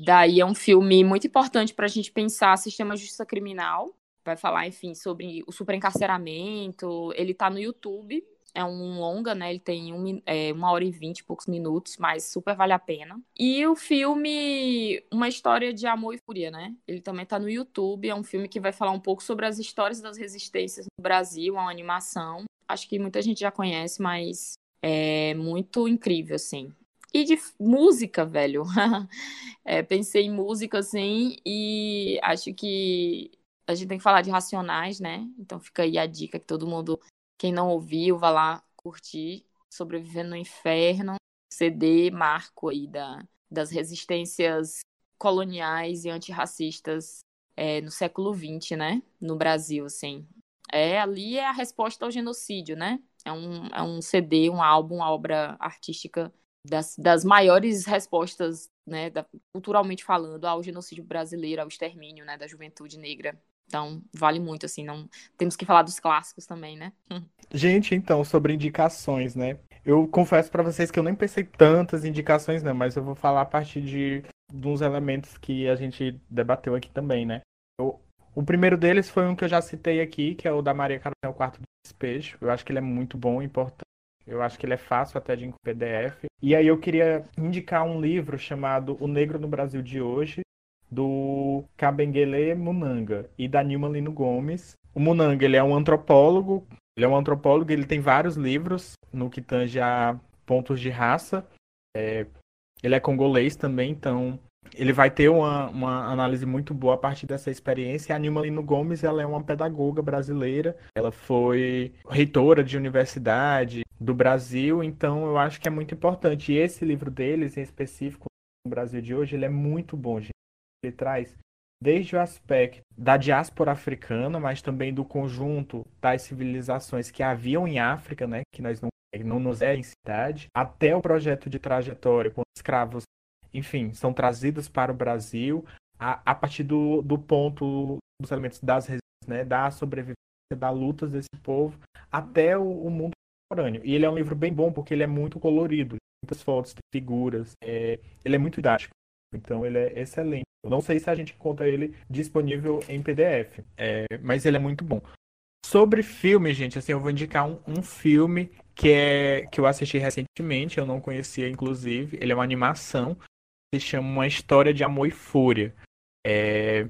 Daí é um filme muito importante para a gente pensar sistema de justiça criminal. Vai falar, enfim, sobre o superencarceramento. Ele está no YouTube é um longa, né? Ele tem um, é, uma hora e vinte e poucos minutos, mas super vale a pena. E o filme Uma História de Amor e Fúria, né? Ele também tá no YouTube. É um filme que vai falar um pouco sobre as histórias das resistências no Brasil, uma animação. Acho que muita gente já conhece, mas é muito incrível, assim. E de música, velho. é, pensei em música, assim, e acho que a gente tem que falar de Racionais, né? Então fica aí a dica que todo mundo quem não ouviu, vá lá curtir Sobrevivendo no Inferno, CD marco aí da, das resistências coloniais e antirracistas é, no século XX, né? No Brasil, assim. É, ali é a resposta ao genocídio, né? É um, é um CD, um álbum, uma obra artística das, das maiores respostas, né, da, culturalmente falando, ao genocídio brasileiro, ao extermínio, né, da juventude negra Então, vale muito, assim, não temos que falar dos clássicos também, né? Gente, então, sobre indicações, né? Eu confesso para vocês que eu nem pensei tantas indicações, não, mas eu vou falar a partir de, de uns elementos que a gente debateu aqui também, né? Eu, o primeiro deles foi um que eu já citei aqui, que é o da Maria Carolina, o Quarto do Despejo. Eu acho que ele é muito bom importante. Eu acho que ele é fácil até de PDF. E aí eu queria indicar um livro chamado O Negro no Brasil de Hoje, do Kabengele Munanga e da Nilma Lino Gomes. O Munanga, ele é um antropólogo, ele é um antropólogo, ele tem vários livros no que tange a pontos de raça. É, ele é congolês também, então ele vai ter uma, uma análise muito boa a partir dessa experiência. A Nilma Lino Gomes, ela é uma pedagoga brasileira, ela foi reitora de universidade do Brasil, então eu acho que é muito importante. E esse livro deles, em específico, no Brasil de hoje, ele é muito bom, gente. Ele traz desde o aspecto da diáspora africana, mas também do conjunto das civilizações que haviam em África, né, que nós não, não nos é em cidade, até o projeto de trajetória, quando escravos enfim, são trazidas para o Brasil a, a partir do, do ponto dos elementos das né, da sobrevivência, da luta desse povo até o, o mundo contemporâneo. E ele é um livro bem bom porque ele é muito colorido, muitas fotos, figuras, é, ele é muito didático. Então ele é excelente. Eu não sei se a gente encontra ele disponível em PDF, é, mas ele é muito bom. Sobre filme, gente, assim, eu vou indicar um, um filme que é que eu assisti recentemente, eu não conhecia, inclusive. Ele é uma animação se chama Uma História de Amor e Fúria. É,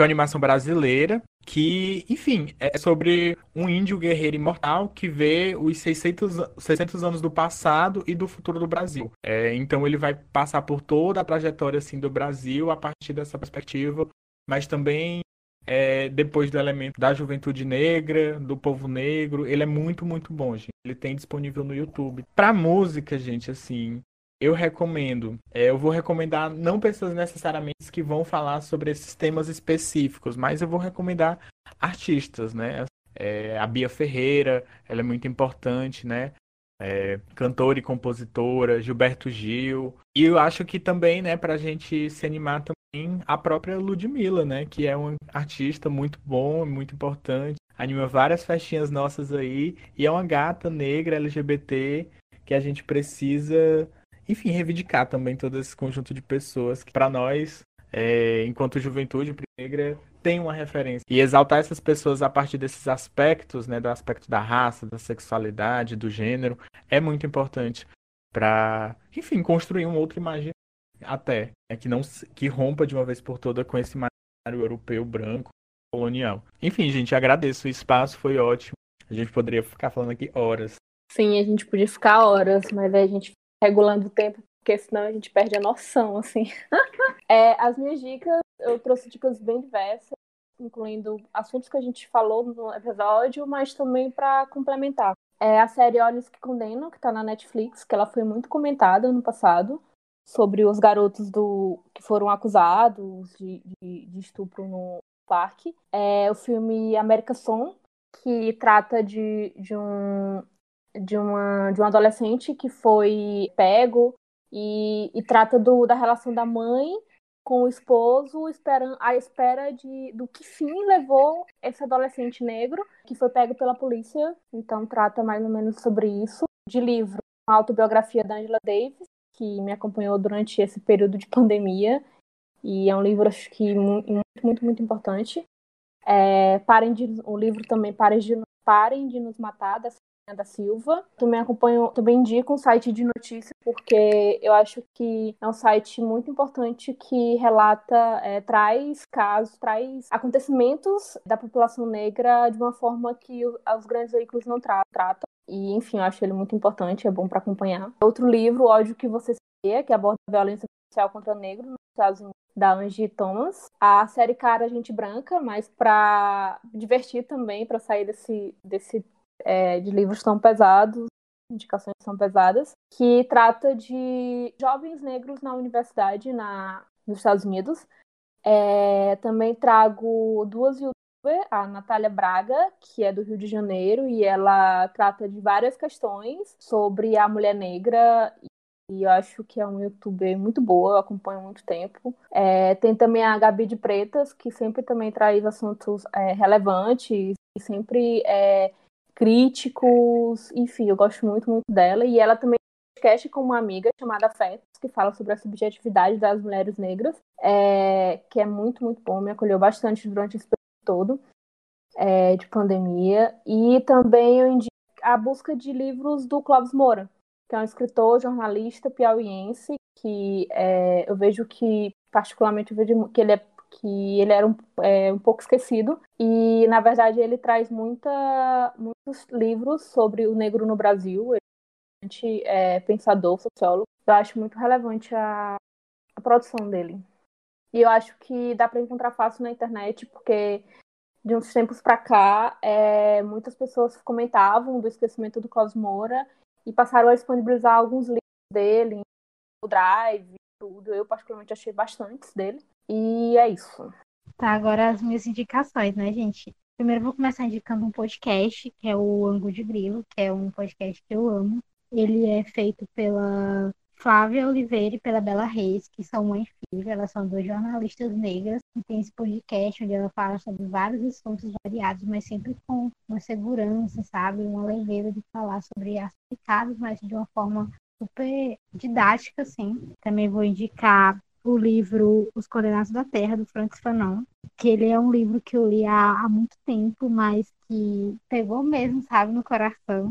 que é uma animação brasileira que, enfim, é sobre um índio guerreiro imortal que vê os 600, 600 anos do passado e do futuro do Brasil. É, então ele vai passar por toda a trajetória assim do Brasil a partir dessa perspectiva, mas também é, depois do elemento da juventude negra, do povo negro. Ele é muito, muito bom, gente. Ele tem disponível no YouTube. Pra música, gente, assim, eu recomendo. É, eu vou recomendar não pessoas necessariamente que vão falar sobre esses temas específicos, mas eu vou recomendar artistas, né? É, a Bia Ferreira, ela é muito importante, né? É, cantora e compositora, Gilberto Gil. E eu acho que também, né, a gente se animar também, a própria Ludmilla, né? Que é um artista muito bom, muito importante. Anima várias festinhas nossas aí. E é uma gata negra LGBT que a gente precisa enfim, reivindicar também todo esse conjunto de pessoas que, para nós, é, enquanto juventude negra, tem uma referência. E exaltar essas pessoas a partir desses aspectos, né, do aspecto da raça, da sexualidade, do gênero, é muito importante para, enfim, construir um outro imagem até, né, que não que rompa de uma vez por toda com esse imaginário europeu branco colonial. Enfim, gente, agradeço o espaço, foi ótimo. A gente poderia ficar falando aqui horas. Sim, a gente podia ficar horas, mas a gente regulando o tempo, porque senão a gente perde a noção, assim. é, as minhas dicas, eu trouxe dicas bem diversas, incluindo assuntos que a gente falou no episódio, mas também para complementar. É a série Olhos que Condenam, que está na Netflix, que ela foi muito comentada no passado, sobre os garotos do que foram acusados de, de, de estupro no parque. É o filme América Som, que trata de, de um de uma, de um adolescente que foi pego e, e trata do, da relação da mãe com o esposo, esperando, à espera de, do que fim levou esse adolescente negro, que foi pego pela polícia. Então, trata mais ou menos sobre isso. De livro, a autobiografia da Angela Davis, que me acompanhou durante esse período de pandemia. E é um livro, acho que, muito, muito, muito importante. É, parem de, o livro também, Parem de, Parem de Nos Matar, da da Silva. Também acompanho, também indico um site de notícias, porque eu acho que é um site muito importante que relata, é, traz casos, traz acontecimentos da população negra de uma forma que os grandes veículos não tra tratam. E, enfim, eu acho ele muito importante, é bom para acompanhar. Outro livro, Ódio que Você Seria, que aborda a violência social contra negros nos Estados Unidos da Angie Thomas. A série Cara Gente Branca, mas para divertir também, para sair desse, desse é, de livros tão pesados, indicações tão pesadas, que trata de jovens negros na universidade na, nos Estados Unidos. É, também trago duas youtubers, a Natália Braga, que é do Rio de Janeiro, e ela trata de várias questões sobre a mulher negra e eu acho que é um youtuber muito boa, eu acompanho há muito tempo. É, tem também a Gabi de Pretas, que sempre também traz assuntos é, relevantes e sempre é, críticos, enfim, eu gosto muito, muito dela. E ela também podcast com uma amiga chamada Fetos, que fala sobre a subjetividade das mulheres negras, é, que é muito, muito bom, me acolheu bastante durante esse período todo é, de pandemia. E também eu indico a busca de livros do Clóvis Moura, que é um escritor, jornalista piauiense, que é, eu vejo que, particularmente, eu vejo que ele é que ele era um, é, um pouco esquecido e na verdade ele traz muita, muitos livros sobre o negro no Brasil ele é, é pensador sociólogo eu acho muito relevante a, a produção dele e eu acho que dá para encontrar fácil na internet porque de uns tempos para cá é, muitas pessoas comentavam do esquecimento do Cosmora e passaram a disponibilizar alguns livros dele, o Drive, tudo. Eu particularmente achei bastantes dele. E é isso. Tá, agora as minhas indicações, né, gente? Primeiro vou começar indicando um podcast, que é o Angu de Grilo, que é um podcast que eu amo. Ele é feito pela Flávia Oliveira e pela Bela Reis, que são mãe e filha, elas são duas jornalistas negras, e tem esse podcast onde ela fala sobre vários assuntos variados, mas sempre com uma segurança, sabe? Uma leveza de falar sobre assuntos mas de uma forma super didática, assim. Também vou indicar o livro Os Condenados da Terra, do Francis Fanon, que ele é um livro que eu li há, há muito tempo, mas que pegou mesmo, sabe, no coração.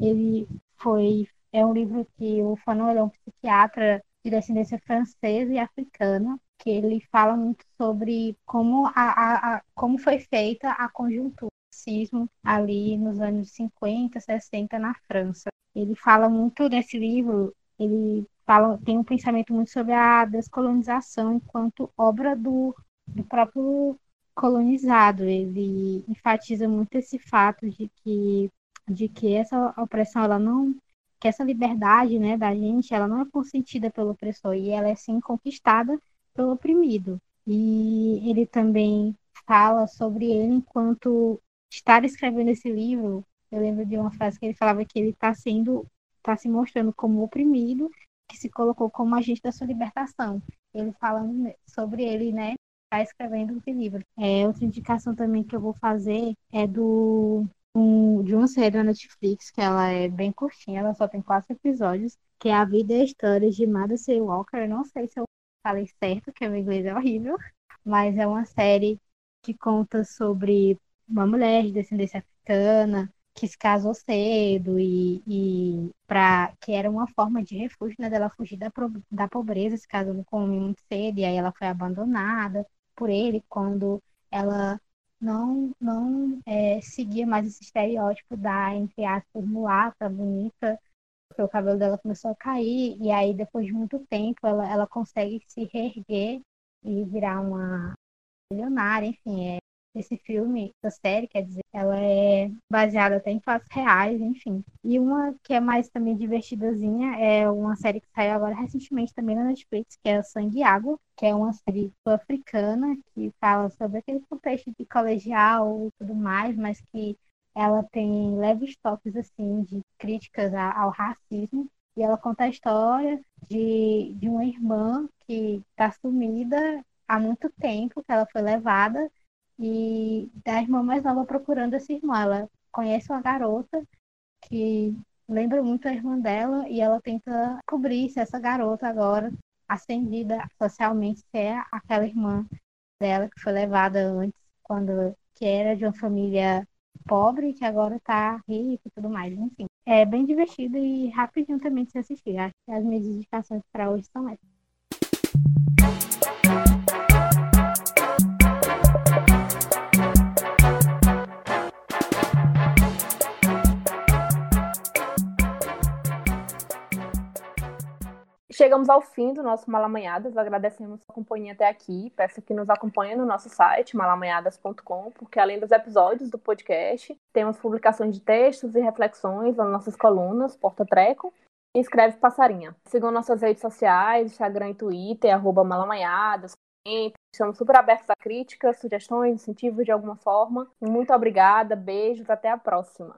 Ele foi é um livro que o Fanon é um psiquiatra de descendência francesa e africana, que ele fala muito sobre como, a, a, a como foi feita a conjuntura do racismo ali nos anos 50, 60 na França. Ele fala muito nesse livro, ele fala, tem um pensamento muito sobre a descolonização enquanto obra do, do próprio colonizado. Ele enfatiza muito esse fato de que, de que essa opressão ela não que essa liberdade né, da gente, ela não é consentida pelo opressor, e ela é sim conquistada pelo oprimido. E ele também fala sobre ele enquanto estar escrevendo esse livro. Eu lembro de uma frase que ele falava que ele está sendo, está se mostrando como oprimido, que se colocou como agente da sua libertação. Ele falando sobre ele, né, está escrevendo esse livro. É, outra indicação também que eu vou fazer é do um, de uma série na Netflix, que ela é bem curtinha, ela só tem quatro episódios, que é A Vida e a História de Madison Walker. Eu não sei se eu falei certo, que o meu inglês é horrível, mas é uma série que conta sobre uma mulher de descendência africana que se casou cedo e, e para que era uma forma de refúgio né, dela fugir da, da pobreza, se casou com um homem muito cedo e aí ela foi abandonada por ele quando ela não, não é, seguia mais esse estereótipo da, entre aspas, mulata, bonita, porque o cabelo dela começou a cair, e aí depois de muito tempo ela, ela consegue se reerguer e virar uma milionária, enfim, é, esse filme, essa série, quer dizer, ela é baseada até em fatos reais, enfim. E uma que é mais também divertidazinha é uma série que saiu agora recentemente também na Netflix, que é Sangue e Água, que é uma série africana que fala sobre aquele contexto de colegial e tudo mais, mas que ela tem leves toques assim de críticas ao racismo e ela conta a história de, de uma irmã que está sumida há muito tempo, que ela foi levada e da irmã mais nova procurando essa irmã. Ela conhece uma garota que lembra muito a irmã dela e ela tenta cobrir se essa garota agora ascendida socialmente se é aquela irmã dela que foi levada antes quando que era de uma família pobre que agora está rica e tudo mais, enfim. É bem divertido e rapidinho também de se assistir. Acho que as minhas indicações para hoje são essas. Chegamos ao fim do nosso Malamanhadas. Agradecemos a companhia até aqui. Peço que nos acompanhe no nosso site, malamanhadas.com, porque além dos episódios do podcast, temos publicações de textos e reflexões nas nossas colunas, Porta Treco e Escreve Passarinha. Sigam nossas redes sociais, Instagram e Twitter, arroba malamanhadas. Estamos super abertos a críticas, sugestões, incentivos de alguma forma. Muito obrigada, beijos, até a próxima.